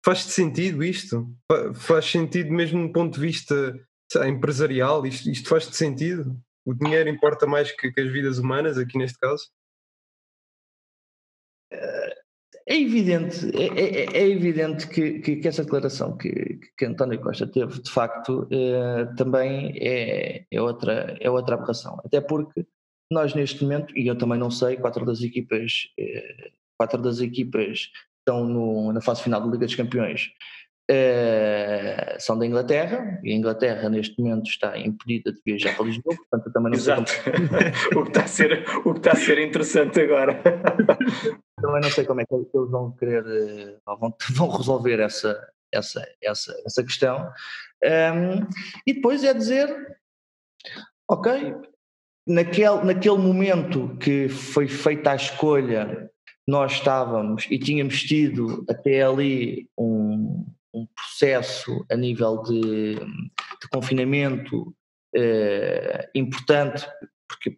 faz sentido isto? Faz sentido mesmo do ponto de vista lá, empresarial? Isto, isto faz sentido? O dinheiro importa mais que, que as vidas humanas, aqui neste caso? É evidente, é, é, é evidente que, que, que, essa declaração que, que António Costa teve, de facto, eh, também é, é, outra, é outra aberração. Até porque nós, neste momento, e eu também não sei, quatro das equipas, eh, quatro das equipas estão no, na fase final da Liga dos Campeões Uh, são da Inglaterra e a Inglaterra neste momento está impedida de viajar para Lisboa, portanto eu também não Exato. sei como... o, que está a ser, o que está a ser interessante agora. também não sei como é que eles vão querer, eh, vão, vão resolver essa, essa, essa, essa questão. Um, e depois é dizer, ok, naquele, naquele momento que foi feita a escolha, nós estávamos e tínhamos tido até ali um um processo a nível de, de confinamento eh, importante, porque,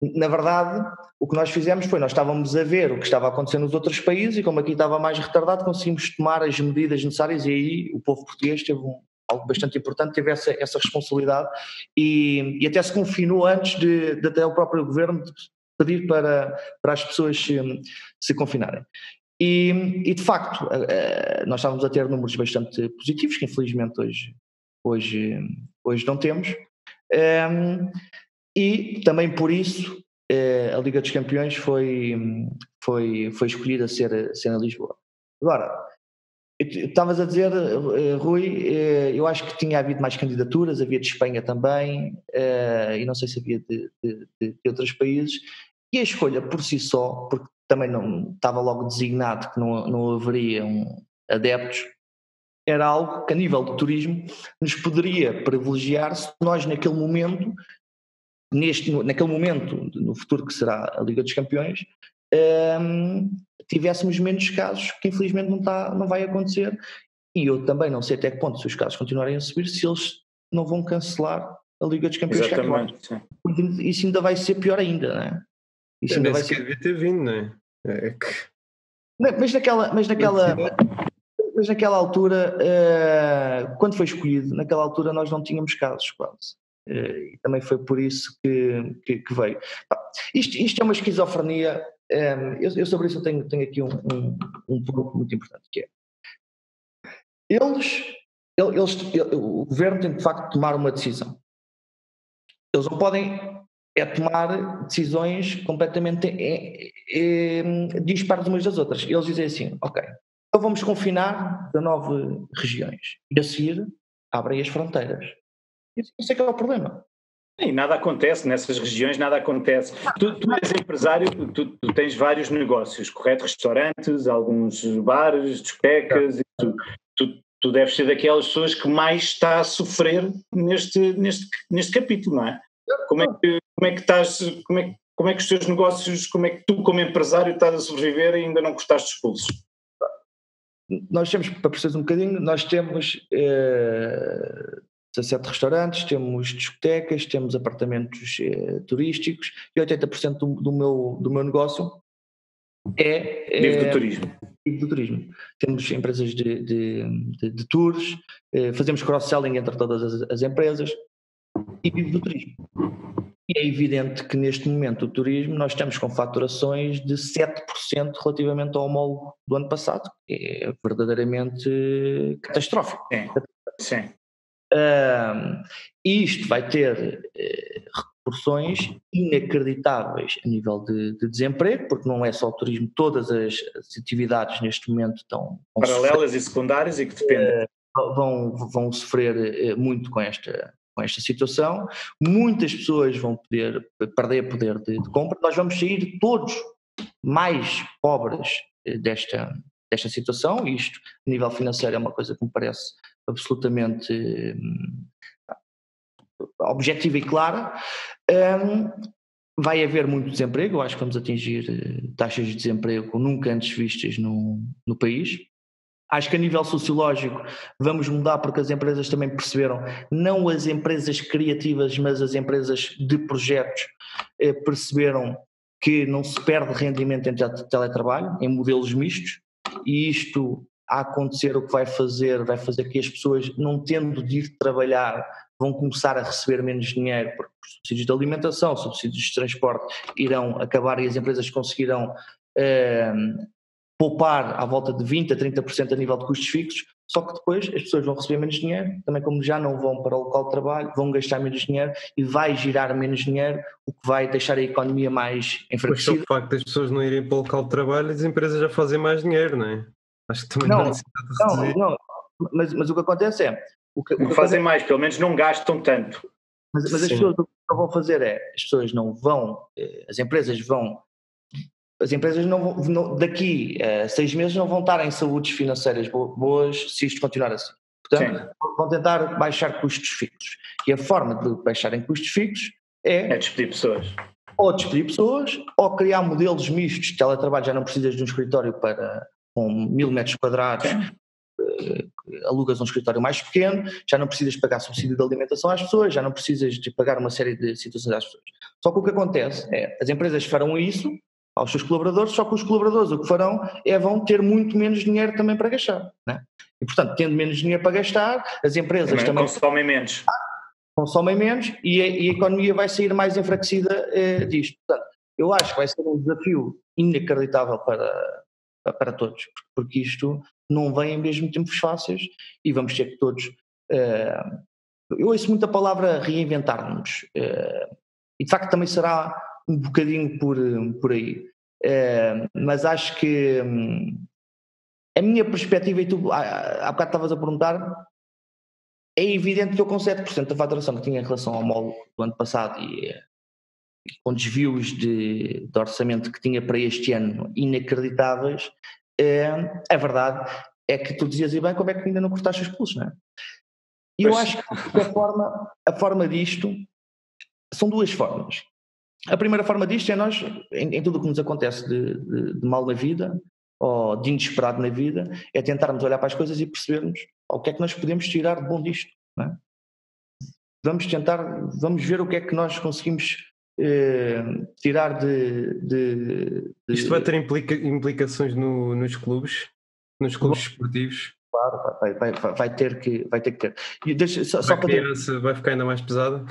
na verdade o que nós fizemos foi, nós estávamos a ver o que estava a acontecer nos outros países e como aqui estava mais retardado conseguimos tomar as medidas necessárias e aí o povo português teve um, algo bastante importante, teve essa, essa responsabilidade e, e até se confinou antes de, de até o próprio governo pedir para, para as pessoas se, se confinarem. E, e, de facto, eh, nós estávamos a ter números bastante positivos, que infelizmente hoje, hoje, hoje não temos. Ehm, e também por isso eh, a Liga dos Campeões foi, foi, foi escolhida a ser, ser em Lisboa. Agora, estavas a dizer, eh, Rui, eu acho que tinha havido mais candidaturas, havia de Espanha também, e não sei se havia de, de, de outros países, e a escolha por si só, porque também não estava logo designado que não, não haveriam adeptos, era algo que a nível de turismo nos poderia privilegiar se nós naquele momento, neste, naquele momento, no futuro que será a Liga dos Campeões, um, tivéssemos menos casos, que infelizmente não, está, não vai acontecer. E eu também não sei até que ponto, se os casos continuarem a subir, se eles não vão cancelar a Liga dos Campeões. Exatamente. Isso ainda vai ser pior ainda, não é? Isso ainda vai ser... devia ter vindo, não é? é que... Mas naquela, mas naquela, mas naquela altura, uh, quando foi escolhido, naquela altura nós não tínhamos casos quase. Uh, e também foi por isso que, que, que veio. isto, isto é uma esquizofrenia. Um, eh, eu, eu, sobre isso tenho, tenho aqui um, um, um ponto muito importante, que é eles, eles, o governo tem de facto de tomar uma decisão. Eles não podem é tomar decisões completamente é, é, dispares umas das outras. Eles dizem assim, ok, então vamos confinar 19 regiões e a seguir abrem as fronteiras. Isso é que é o problema. E nada acontece nessas regiões, nada acontece. Tu, tu és empresário, tu, tu, tens vários negócios, correto? Restaurantes, alguns bares, discotecas, tu, tu, tu deves ser daquelas pessoas que mais está a sofrer neste, neste, neste capítulo, não é? Como é que, como é que estás, como é, como é que os teus negócios, como é que tu como empresário estás a sobreviver e ainda não custaste expulsos? Nós temos, para perceber um bocadinho, nós temos eh, 17 restaurantes, temos discotecas, temos apartamentos eh, turísticos e 80% do, do, meu, do meu negócio é, é vive do turismo. Vive do turismo. Temos empresas de, de, de, de tours, eh, fazemos cross-selling entre todas as, as empresas, e vive do turismo. E é evidente que neste momento o turismo nós estamos com faturações de 7% relativamente ao homólogo do ano passado, é verdadeiramente catastrófico. Sim. Sim. Um, isto vai ter, eh, proporções inacreditáveis a nível de, de, desemprego, porque não é só o turismo, todas as, as atividades neste momento estão. Paralelas sofrer, e secundárias e que dependem. Uh, vão, vão sofrer uh, muito com esta, com esta situação. Muitas pessoas vão poder perder poder de, de compra. Nós vamos sair todos mais pobres desta, desta situação. Isto, a nível financeiro, é uma coisa que me parece absolutamente hum, objetiva e clara. Um, vai haver muito desemprego, eu acho que vamos atingir eh, taxas de desemprego nunca antes vistas no, no país. Acho que a nível sociológico vamos mudar porque as empresas também perceberam, não as empresas criativas, mas as empresas de projetos eh, perceberam que não se perde rendimento em teletrabalho, em modelos mistos, e isto a acontecer o que vai fazer, vai fazer que as pessoas, não tendo de ir trabalhar, vão começar a receber menos dinheiro, porque os subsídios de alimentação, subsídios de transporte irão acabar e as empresas conseguirão eh, poupar à volta de 20% a 30% a nível de custos fixos, só que depois as pessoas vão receber menos dinheiro, também como já não vão para o local de trabalho, vão gastar menos dinheiro e vai girar menos dinheiro, o que vai deixar a economia mais enfraquecida. O facto das pessoas não irem para o local de trabalho, as empresas já fazem mais dinheiro, não é? Acho que também não, não, não, não mas, mas o que acontece é o que, não fazem mais, pelo menos não gastam tanto. Mas, mas as pessoas o que vão fazer é, as pessoas não vão, eh, as empresas vão, as empresas não vão, não, daqui a seis meses não vão estar em saúdes financeiras boas se isto continuar assim. Portanto, Sim. vão tentar baixar custos fixos. E a forma de baixarem custos fixos é... É despedir pessoas. Ou despedir pessoas, ou criar modelos mistos de teletrabalho, já não precisas de um escritório para com mil metros quadrados. Eh, alugas um escritório mais pequeno, já não precisas pagar subsídio de alimentação às pessoas, já não precisas de pagar uma série de situações às pessoas. Só que o que acontece é, as empresas farão isso aos seus colaboradores, só que os colaboradores o que farão é vão ter muito menos dinheiro também para gastar. Né? E portanto, tendo menos dinheiro para gastar, as empresas também, também consomem menos. Consomem menos e a, e a economia vai sair mais enfraquecida eh, disto. Portanto, eu acho que vai ser um desafio inacreditável para, para todos, porque isto não vem em mesmo tempos fáceis e vamos ter que todos. Uh, eu ouço muito a palavra reinventar-nos, uh, e de facto também será um bocadinho por, por aí. Uh, mas acho que um, a minha perspectiva, e tu há, há bocado estavas a perguntar, é evidente que eu com 7% da faturação que tinha em relação ao MOL do ano passado e com desvios de, de, orçamento que tinha para este ano inacreditáveis, é, a verdade é que tu dizias, e bem, como é que ainda não cortaste os pulsos, não é? E eu acho que a forma, a forma disto são duas formas. A primeira forma disto é nós, em, em tudo o que nos acontece de, de, de, mal na vida, ou de inesperado na vida, é tentarmos olhar para as coisas e percebermos o que é que nós podemos tirar de bom disto. É? Vamos tentar, vamos ver o que é que nós conseguimos tirar de, de, de, Isto vai ter implica, implicações no, nos clubes, nos clubes esportivos. Claro, vai, vai, vai, vai, ter que, vai ter que ter. E deixa, só, só para ter... vai ficar ainda mais pesada?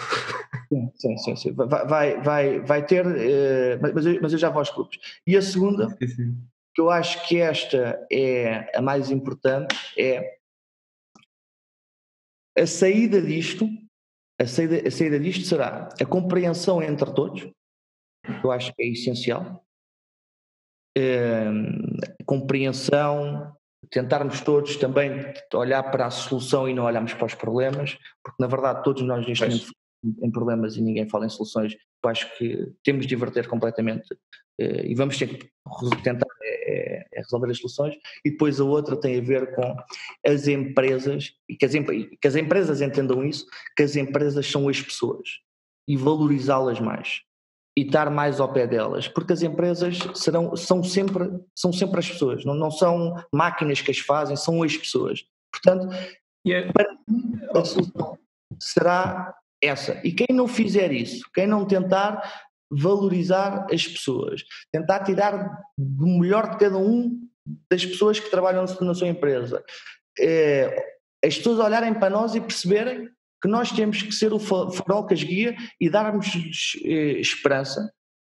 Sim, sim, sim. sim. Vai, vai, vai ter, uh, mas, eu, mas eu já vou aos clubes. E a segunda, sim, sim. que eu acho que esta é a mais importante, é a saída disto a saída, a saída disto será a compreensão entre todos, que eu acho que é essencial. Uh, compreensão, tentarmos todos também olhar para a solução e não olharmos para os problemas, porque na verdade todos nós neste momento em problemas e ninguém fala em soluções, eu acho que temos de inverter completamente e vamos ter que tentar é, é, resolver as soluções, e depois a outra tem a ver com as empresas, e que as, que as empresas entendam isso, que as empresas são as pessoas, e valorizá-las mais, e estar mais ao pé delas, porque as empresas serão, são, sempre, são sempre as pessoas, não, não são máquinas que as fazem, são as pessoas. Portanto, yeah. para mim, a solução será essa. E quem não fizer isso, quem não tentar valorizar as pessoas, tentar tirar do melhor de cada um das pessoas que trabalham na sua empresa. É, as pessoas olharem para nós e perceberem que nós temos que ser o farol que as guia e darmos eh, esperança.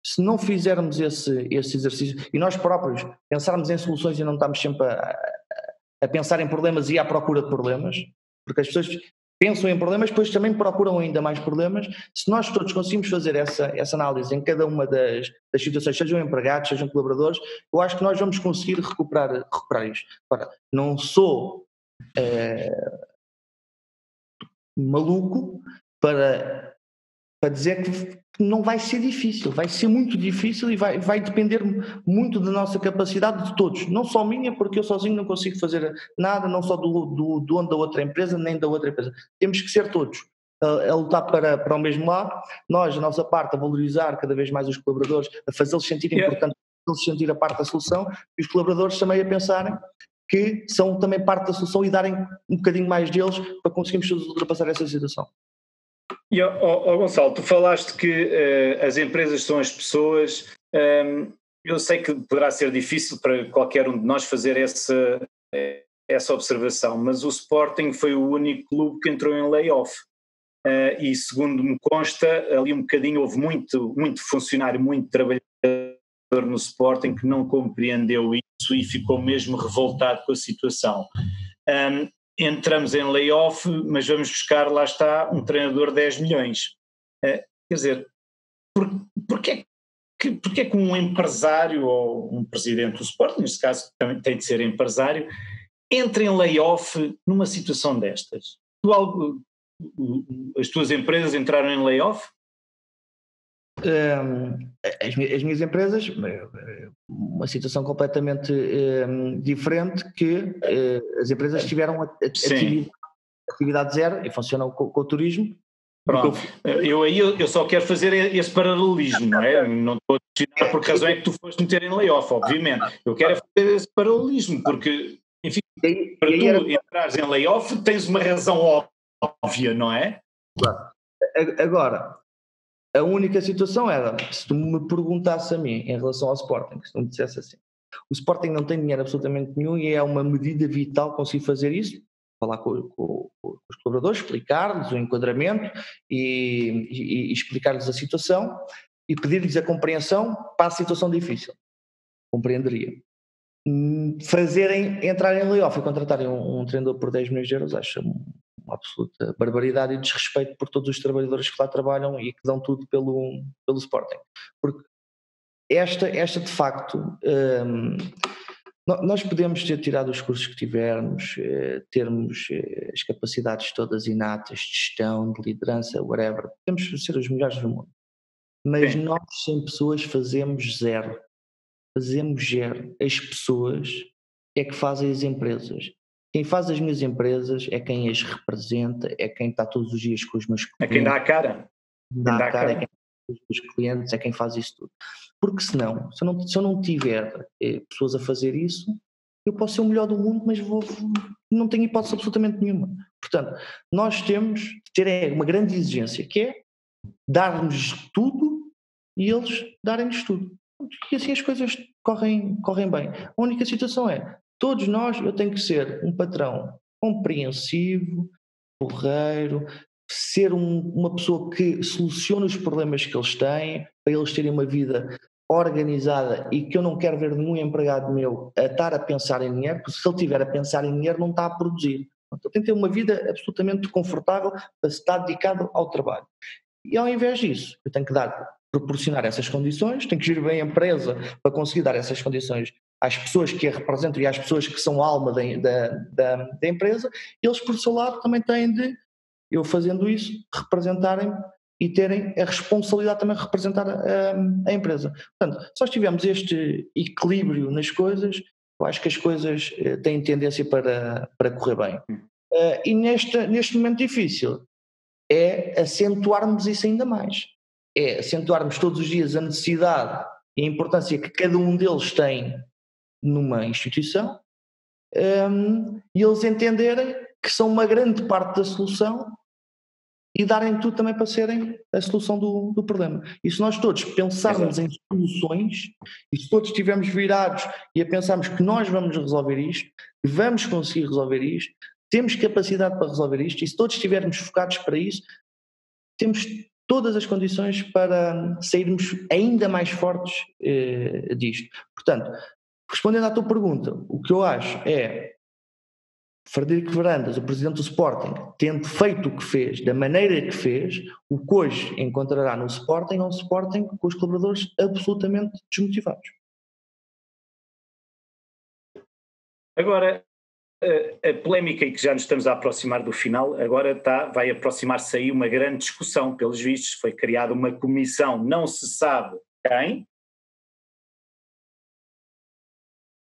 Se não fizermos esse, esse exercício e nós próprios pensarmos em soluções e não estamos sempre a, a pensar em problemas e à procura de problemas, porque as pessoas pensam em problemas, depois também procuram ainda mais problemas. Se nós todos conseguimos fazer essa, essa análise em cada uma das, das situações, sejam empregados, sejam colaboradores, eu acho que nós vamos conseguir recuperar, recuperar isto. Agora, não sou é, maluco para, para dizer que não vai ser difícil, vai ser muito difícil e vai, vai depender muito da nossa capacidade de todos, não só minha, porque eu sozinho não consigo fazer nada, não só do, do dono da outra empresa, nem da outra empresa. Temos que ser todos a, a lutar para, para o mesmo lado, nós, a nossa parte, a valorizar cada vez mais os colaboradores, a fazê-los sentir yeah. importantes, a fazê-los sentir a parte da solução, e os colaboradores também a pensarem que são também parte da solução e darem um bocadinho mais deles para conseguirmos ultrapassar essa situação. E, oh, Gonçalo, tu falaste que uh, as empresas são as pessoas. Um, ehm, eu sei que poderá ser difícil para qualquer um de nós fazer essa, essa observação, mas o Sporting foi o único clube que entrou em layoff. Uh, e segundo me consta, ali um bocadinho houve muito, muito funcionário, muito trabalhador no Sporting que não compreendeu isso e ficou mesmo revoltado com a situação. Um, ehm, entramos em layoff, mas vamos buscar, lá está, um treinador de 10 milhões. Uh, quer dizer, por, porquê, que, porquê que um empresário ou um presidente do Sport, neste caso também tem de ser empresário, entra em layoff numa situação destas? Tu, algo, as tuas empresas entraram em layoff? As, as, minhas empresas, eh, uma situação completamente um, diferente que uh, as empresas tiveram atividade, atividade, zero e funcionam com, com o turismo. Pronto, eu aí eu, eu, só quero fazer esse paralelismo, não é? Não estou a questionar por que razão é que tu foste meter em layoff, obviamente. Eu quero é fazer esse paralelismo, porque, enfim, para tu entrares em layoff tens uma razão óbvia, não é? Agora, a única situação era, se tu me perguntasse a mim em relação ao Sporting, se tu me dissesse assim, o Sporting não tem dinheiro absolutamente nenhum e é uma medida vital conseguir fazer isso, falar com, com, com os colaboradores, explicar-lhes o enquadramento e, e, e explicar-lhes a situação e pedir-lhes a compreensão para a situação difícil. Compreenderia. Hum, fazerem, entrarem em layoff e contratarem um, um treinador por 10 milhões de euros, acho uma absoluta barbaridade e desrespeito por todos os trabalhadores que lá trabalham e que dão tudo pelo, pelo Sporting. Porque esta, esta de facto, um, nós podemos ter tirado os cursos que tivermos, eh, termos eh, as capacidades todas inatas de gestão, de liderança, whatever, podemos ser os melhores do mundo. Mas Sim. nós, sem pessoas, fazemos zero. Fazemos zero. As pessoas é que fazem as empresas. Quem faz as minhas empresas é quem as representa, é quem está todos os dias com os meus clientes. É quem dá a cara. Dá, dá a cara, cara. é quem os clientes, é quem faz isso tudo. Porque senão, se eu não, se eu não tiver eh, pessoas a fazer isso, eu posso ser o melhor do mundo, mas vou, não tenho hipótese absolutamente nenhuma. Portanto, nós temos de ter é, uma grande exigência, que é dar-nos tudo e eles darem-nos tudo. E assim as coisas correm, correm bem. A única situação é, Todos nós, eu tenho que ser um patrão compreensivo, porreiro, ser um, uma pessoa que soluciona os problemas que eles têm, para eles terem uma vida organizada e que eu não quero ver nenhum empregado meu a estar a pensar em dinheiro, porque se ele estiver a pensar em dinheiro não está a produzir. Então tem que ter uma vida absolutamente confortável para estar dedicado ao trabalho. E ao invés disso, eu tenho que dar, proporcionar essas condições, tenho que gerir bem a empresa para conseguir dar essas condições às pessoas que a representam e às pessoas que são alma da, da, da, empresa, eles por seu lado também têm de, eu fazendo isso, representarem e terem a responsabilidade também de representar a, a, empresa. Portanto, se nós tivermos este equilíbrio nas coisas, eu acho que as coisas eh, têm tendência para, para correr bem. Uh, e neste, neste momento difícil é acentuarmos isso ainda mais. É acentuarmos todos os dias a necessidade e a importância que cada um deles tem numa instituição um, e eles entenderem que são uma grande parte da solução e darem tudo também para serem a solução do, do problema. E se nós todos pensarmos em soluções, e se todos estivermos virados e a pensarmos que nós vamos resolver isto, vamos conseguir resolver isto, temos capacidade para resolver isto, e se todos estivermos focados para isso, temos todas as condições para sairmos ainda mais fortes eh, disto. Portanto, Respondendo à tua pergunta, o que eu acho é Frederico Varandas, o presidente do Sporting, tendo feito o que fez, da maneira que fez, o que hoje encontrará no Sporting é um Sporting com os colaboradores absolutamente desmotivados. Agora, a, a polémica e que já nos estamos a aproximar do final, agora está, vai aproximar-se aí uma grande discussão, pelos vistos, foi criada uma comissão, não se sabe quem,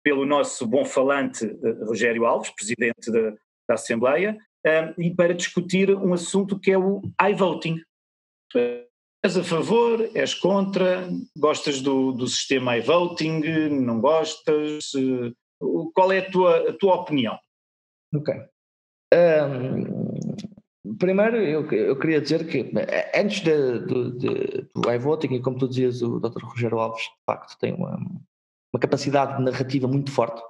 pelo nosso bom falante eh, Rogério Alves, presidente da, da Assembleia, um, e para discutir um assunto que é o iVoting. És a favor, és contra, gostas do, do sistema iVoting, não gostas? Eh, qual é a tua, a tua opinião? Ok. Um, primeiro, eu, eu, queria dizer que eh, antes de, de, de, do iVoting, e como tu dizias, o Dr. Rogério Alves, de facto, tem uma, uma capacidade narrativa muito forte,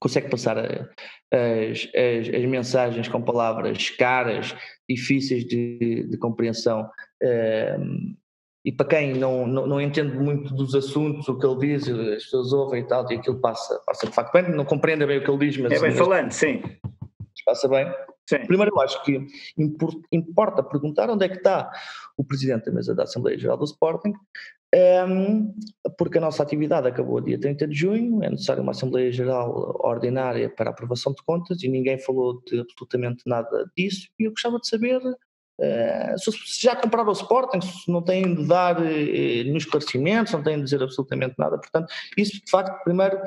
consegue passar a, as, as, as, mensagens com palavras caras, difíceis de, de compreensão. Um, e para quem não, não, não, entende muito dos assuntos, o que ele diz, as pessoas ouvem e tal, e aquilo passa, passa de facto bem, não compreende bem o que ele diz, mas. É bem mas, falando, sim. Passa bem. Sim. Primeiro, eu acho que importa perguntar onde é que está o Presidente da Mesa da Assembleia Geral do Sporting, um, porque a nossa atividade acabou dia 30 de junho, é necessária uma Assembleia Geral ordinária para aprovação de contas e ninguém falou de absolutamente nada disso. E eu gostava de saber uh, se já compraram o Sporting, se não têm de dar uh, nos esclarecimentos, não têm de dizer absolutamente nada. Portanto, isso de facto, primeiro,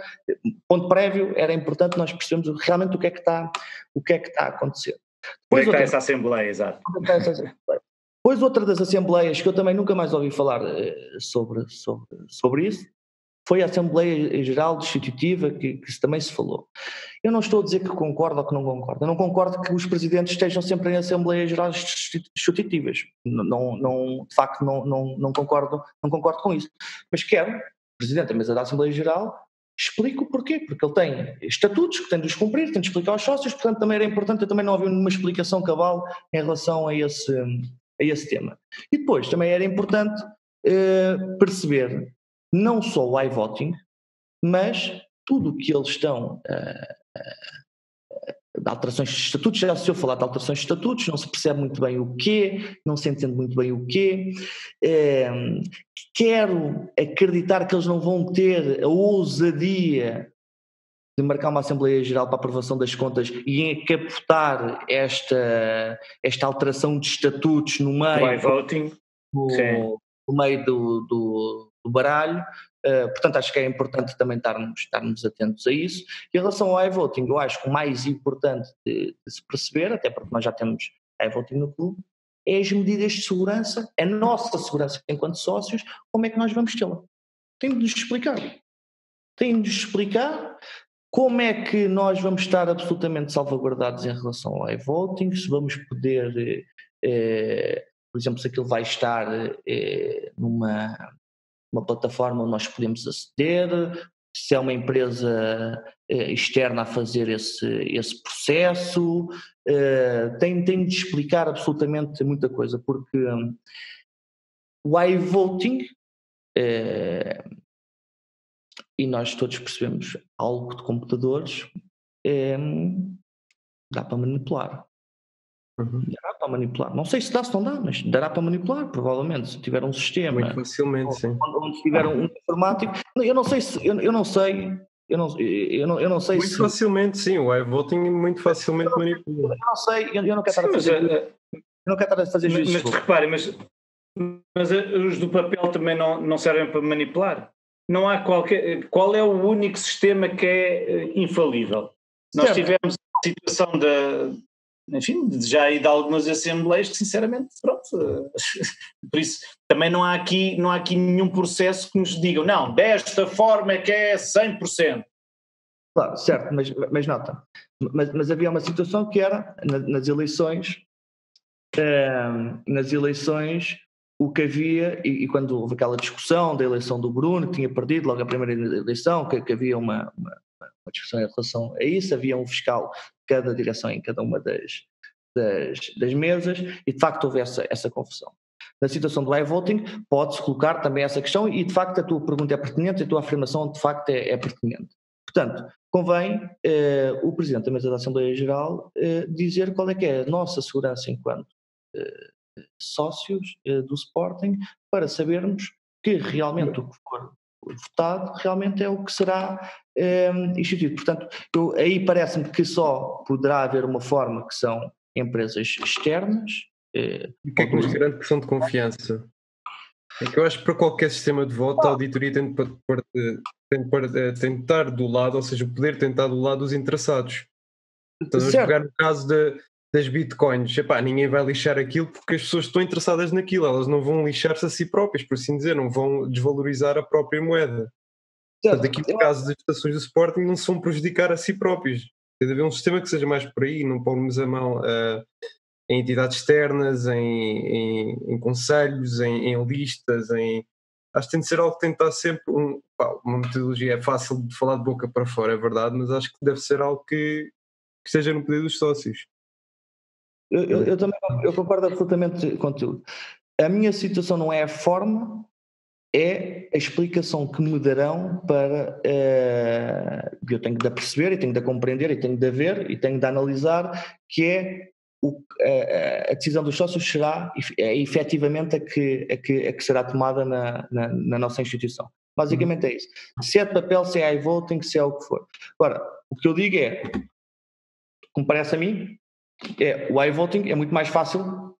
ponto prévio, era importante nós percebermos realmente o que é que está, o que é que está a acontecer. Depois, Onde é que está essa Assembleia, exato. Depois outra das assembleias que eu também nunca mais ouvi falar eh, sobre, sobre, sobre isso foi a Assembleia Geral Destitutiva que, que também se falou. Eu não estou a dizer que concordo ou que não concordo. Eu não concordo que os presidentes estejam sempre em Assembleias Gerais Destitutivas. Não, não, de facto, não, não, não, concordo, não concordo com isso. Mas quero, Presidente da Mesa da Assembleia Geral, explico porquê. Porque ele tem estatutos que tem de os cumprir, tem de explicar aos sócios, portanto também era importante, eu também não havia nenhuma explicação cabal em relação a esse, a esse tema. E depois também era importante uh, perceber não só o iVoting, mas tudo o que eles estão uh, uh, alterações de estatutos, já se eu falar de alterações de estatutos, não se percebe muito bem o quê, não se entende muito bem o quê. quero acreditar que eles não vão ter a ousadia de marcar uma Assembleia Geral para aprovação das contas e encapotar esta, esta alteração de estatutos no meio, voting. No, no meio do, do, do baralho. Uh, portanto, acho que é importante também estarmos, estarmos atentos a isso. E em relação ao iVoting, eu acho que o mais importante de, de se perceber, até porque nós já temos iVoting no clube, é as medidas de segurança, a nossa segurança enquanto sócios, como é que nós vamos tê-la. Tem de nos explicar. Tem de nos explicar como é que nós vamos estar absolutamente salvaguardados em relação ao e-voting? Se vamos poder, eh, por exemplo, se aquilo vai estar eh, numa uma plataforma onde nós podemos aceder, se é uma empresa eh, externa a fazer esse, esse processo, eh, tem, tem de explicar absolutamente muita coisa, porque um, o iVoting eh, e nós todos percebemos algo de computadores, é, dá para manipular. Uhum. Dará para manipular. Não sei se dá, se não dá, mas dará para manipular, provavelmente, se tiver um sistema. Muito facilmente, sim. Onde tiver um informático. Eu não sei se. Eu, eu não sei. Eu não, eu não, eu não sei muito se. Muito facilmente, sim. O iVoting muito facilmente manipula. Eu não sei, eu, eu não quero estar a fazer. Mas, eu não quero estar a fazer mas, Mas reparem, mas, mas os do papel também não, não servem para manipular não há qualquer. Qual é o único sistema que é eh, infalível? Nós tivemos a situação da. Enfim, já aí de algumas assembleias que, sinceramente, pronto. Eh, por isso, também não há, aqui, não há aqui nenhum processo que nos digam, não, desta forma é que é 100%. Claro, certo, mas, mas nota, mas, mas havia uma situação que era nas eleições, eh, nas eleições o que havia, e, e, quando houve aquela discussão da eleição do Bruno, que tinha perdido logo a primeira eleição, que, que havia uma, uma, uma, discussão em relação a isso, havia um fiscal de cada direção em cada uma das, das, das mesas, e de facto houve essa, essa confusão. Na situação do iVoting, pode-se colocar também essa questão, e de facto a tua pergunta é pertinente, a tua afirmação de facto é, é pertinente. Portanto, convém eh, o Presidente da Mesa da Assembleia Geral eh, dizer qual é que é a nossa segurança enquanto eh, sócios eh, do Sporting para sabermos que realmente o que for votado realmente é o que será eh, instituído. Portanto, eu, aí parece-me que só poderá haver uma forma que são empresas externas. Eh, o que é que nos garante questão de confiança? É que eu acho que para qualquer sistema de voto, a auditoria tem de, tem de, estar do lado, ou seja, o poder estar do lado dos interessados. Então, vamos pegar no caso de, das bitcoins, epá, ninguém vai lixar aquilo porque as pessoas estão interessadas naquilo, elas não vão lixar-se a si próprias, por assim dizer, não vão desvalorizar a própria moeda. Portanto, aqui no caso das estações do Sporting não se vão prejudicar a si próprios. Tem de haver um sistema que seja mais por aí, não pomos a mão uh, em entidades externas, em, em, em conselhos, em, em, listas, em... Acho que tem de ser algo que tem de estar sempre um, pá, uma metodologia é fácil de falar de boca para fora, é verdade, mas acho que deve ser algo que, que esteja no poder dos sócios. Eu, eu, eu, também eu concordo absolutamente contigo. A minha situação não é a forma, é a explicação que me darão para. Uh, eu tenho de perceber e tenho de compreender e tenho de ver e tenho de analisar, que é o, a, a, decisão dos sócios será é efetivamente a que, a que, a que será tomada na, na, na, nossa instituição. Basicamente é isso. Se é de papel, se é iVoting, se é o que for. Agora, o que eu digo é, como parece a mim, é, o iVoting é muito mais fácil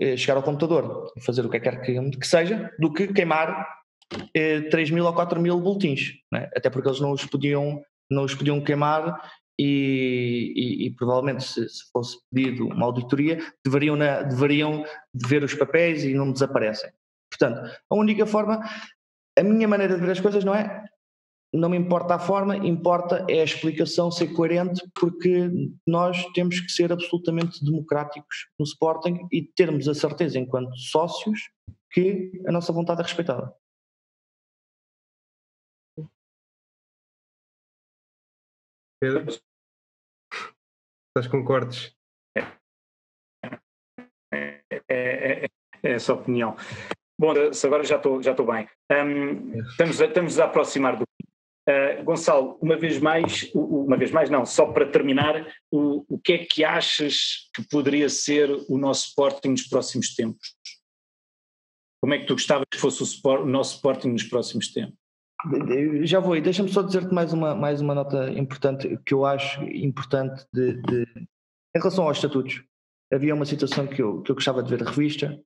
é, chegar ao computador e fazer o que quer que, seja do que queimar é, 3 mil ou 4 mil boletins, né? até porque eles não os podiam, não os podiam queimar e, e, e provavelmente se, se, fosse pedido uma auditoria deveriam, na, deveriam ver os papéis e não desaparecem. Portanto, a única forma, a minha maneira de ver as coisas não é não me importa a forma, importa é a explicação ser coerente, porque nós temos que ser absolutamente democráticos no Sporting e termos a certeza, enquanto sócios, que a nossa vontade é respeitada. Pedro? Estás concordes? É, é, é, é essa opinião. Bom, agora já estou já bem. Um, estamos, a, estamos a aproximar do Uh, Gonçalo, uma vez mais, uma vez mais não, só para terminar, o, o que é que achas que poderia ser o nosso Sporting nos próximos tempos? Como é que tu gostavas que fosse o, sport, o nosso Sporting nos próximos tempos? Já vou, e deixa-me só dizer-te mais uma, mais uma nota importante que eu acho importante de, de, em relação aos estatutos havia uma situação que eu, que eu gostava de ver revista,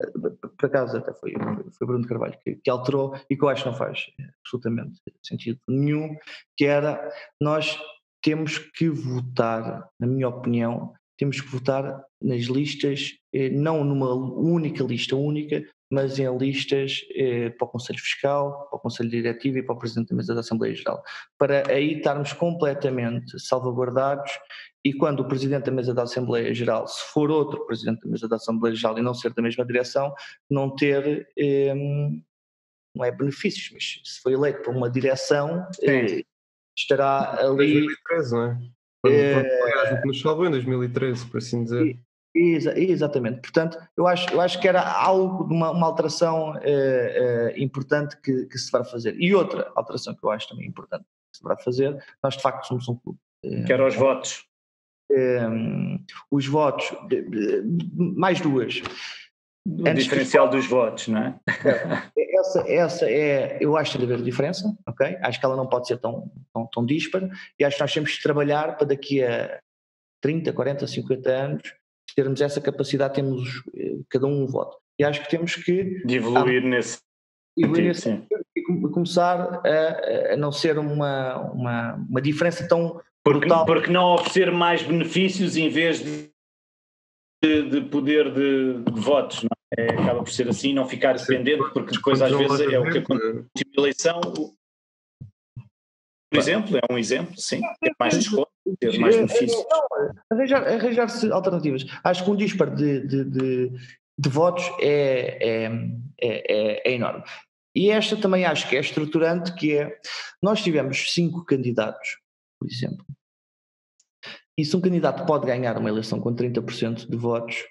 por acaso até foi, foi Bruno Carvalho que, que, alterou e que eu acho que não faz absolutamente sentido nenhum, que era nós temos que votar, na minha opinião, temos que votar nas listas, eh, não numa única lista única, mas em listas eh, para o Conselho Fiscal, para o Conselho Diretivo e para o Presidente da Mesa da Assembleia Geral, para aí estarmos completamente salvaguardados e quando o Presidente da Mesa da Assembleia Geral, se for outro Presidente da Mesa da Assembleia Geral e não ser da mesma direção, não ter, eh, não é benefícios, mas se foi eleito por uma direção, eh, estará ali... 2013, não é? É, nos salvou em 2013, por assim dizer. Exa exatamente, portanto, eu acho, eu acho que era algo de uma, uma alteração eh, eh, importante que, que, se vai fazer. E outra alteração que eu acho também importante que se vai fazer, nós de facto somos um clube. Eh, que era os votos. Os votos, mais duas. O Antes diferencial dos votos, não é? é? Essa, essa é, eu acho que deve haver diferença, ok? Acho que ela não pode ser tão, tão, tão dispara e acho que nós temos de trabalhar para daqui a 30, 40, 50 anos termos essa capacidade, temos eh, cada um um voto. E acho que temos que. De evoluir nesse. Evoluir nesse e começar a, a, não ser uma, uma, uma diferença tão. Porque, brutal. porque não oferecer mais benefícios em vez de, de, de poder de, de votos, não é? é? Acaba por ser assim, não ficar dependente, porque depois às vezes é o que acontece na última eleição. Por exemplo, é um exemplo, sim, ter mais desconto ter mais benefícios. Arranjar, arranjar-se alternativas. Acho que um disparo de, de, de, de votos é, é, é, é, enorme. E esta também acho que é estruturante, que é, nós tivemos cinco candidatos, por exemplo, e se um candidato pode ganhar uma eleição com 30% de votos,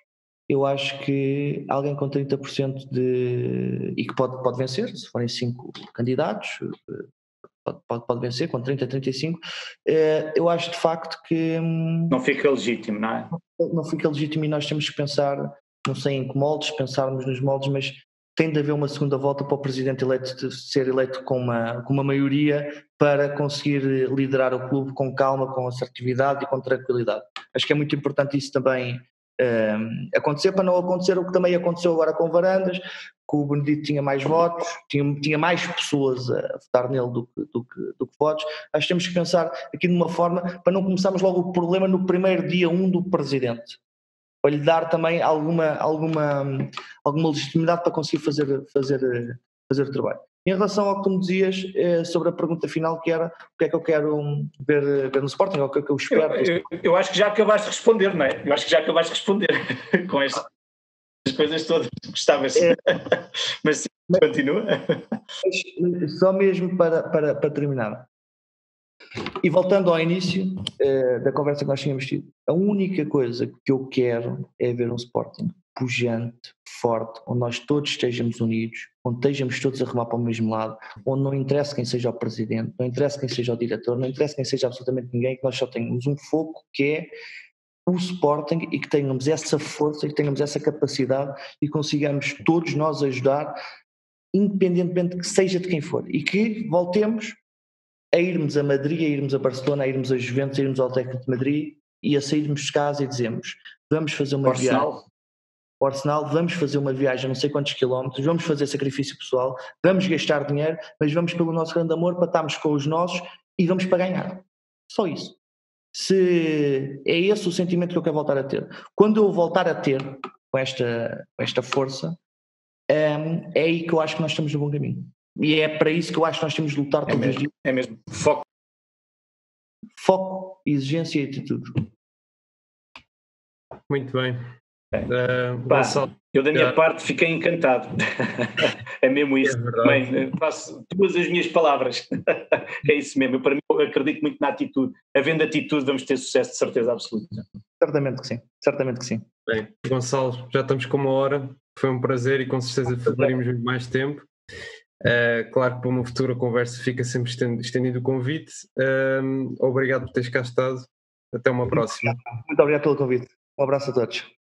eu acho que alguém com 30% de. e que pode, pode vencer, se forem cinco candidatos, pode, pode, pode vencer com 30, 35. Uh, eu acho de facto que. Um, não fica legítimo, não é? Não fica legítimo e nós temos que pensar, não sei em que moldes, pensarmos nos moldes, mas tem de haver uma segunda volta para o presidente eleito ser eleito com uma, com uma maioria para conseguir liderar o clube com calma, com assertividade e com tranquilidade. Acho que é muito importante isso também um, acontecer, para não acontecer o que também aconteceu agora com Varandas, que o Benedito tinha mais votos, tinha, tinha mais pessoas a votar nele do que, do, que, do que votos. Acho que temos que pensar aqui de uma forma para não começarmos logo o problema no primeiro dia 1 um do presidente para lhe dar também alguma, alguma, alguma legitimidade para conseguir fazer, fazer, fazer o trabalho. Em relação ao que tu me dizias eh, sobre a pergunta final, que era o que é que eu quero ver, ver no Sporting, ou o que é que eu espero. Eu, eu, eu, acho que já acabaste de responder, não é? Eu acho que já acabaste de responder com estas coisas todas gostavas. É, mas sim, continua. Só mesmo para, para, para terminar. E voltando ao início uh, da conversa que nós tínhamos tido, a única coisa que eu quero é ver um Sporting pujante, forte, onde nós todos estejamos unidos, onde estejamos todos a remar para o mesmo lado, onde não interessa quem seja o presidente, não interessa quem seja o diretor, não interessa quem seja absolutamente ninguém, que nós só tenhamos um foco que é o Sporting e que tenhamos essa força, que tenhamos essa capacidade e consigamos todos nós ajudar, independentemente que seja de quem for, e que voltemos a irmos a Madrid, a irmos a Barcelona, a irmos a Juventus, a irmos ao técnico de Madrid e a sairmos de casa e dizemos vamos fazer uma Arsenal. viagem o Arsenal, vamos fazer uma viagem não sei quantos quilómetros, vamos fazer sacrifício pessoal, vamos gastar dinheiro, mas vamos pelo nosso grande amor para estarmos com os nossos e vamos para ganhar. Só isso. Se é esse o sentimento que eu quero voltar a ter. Quando eu voltar a ter com esta, com esta força, é, é aí que eu acho que nós estamos no bom caminho. E é para isso que eu acho que nós temos de lutar é todos os dias. É mesmo. Foco. Foco, exigência e atitude. Muito bem. Uh, Pá, eu da minha parte fiquei encantado. é mesmo isso. É faço todas as minhas palavras. é isso mesmo. Eu, para mim, eu acredito muito na atitude. Havendo atitude, vamos ter sucesso de certeza absoluta. Certamente que sim. Certamente que sim. Bem, Gonçalo, já estamos com uma hora. Foi um prazer e com certeza falaremos mais tempo. Uh, claro que para uma futura conversa fica sempre estendido o convite. Uh, obrigado por teres cá estado. Até uma próxima. Muito obrigado pelo convite. Um abraço a todos.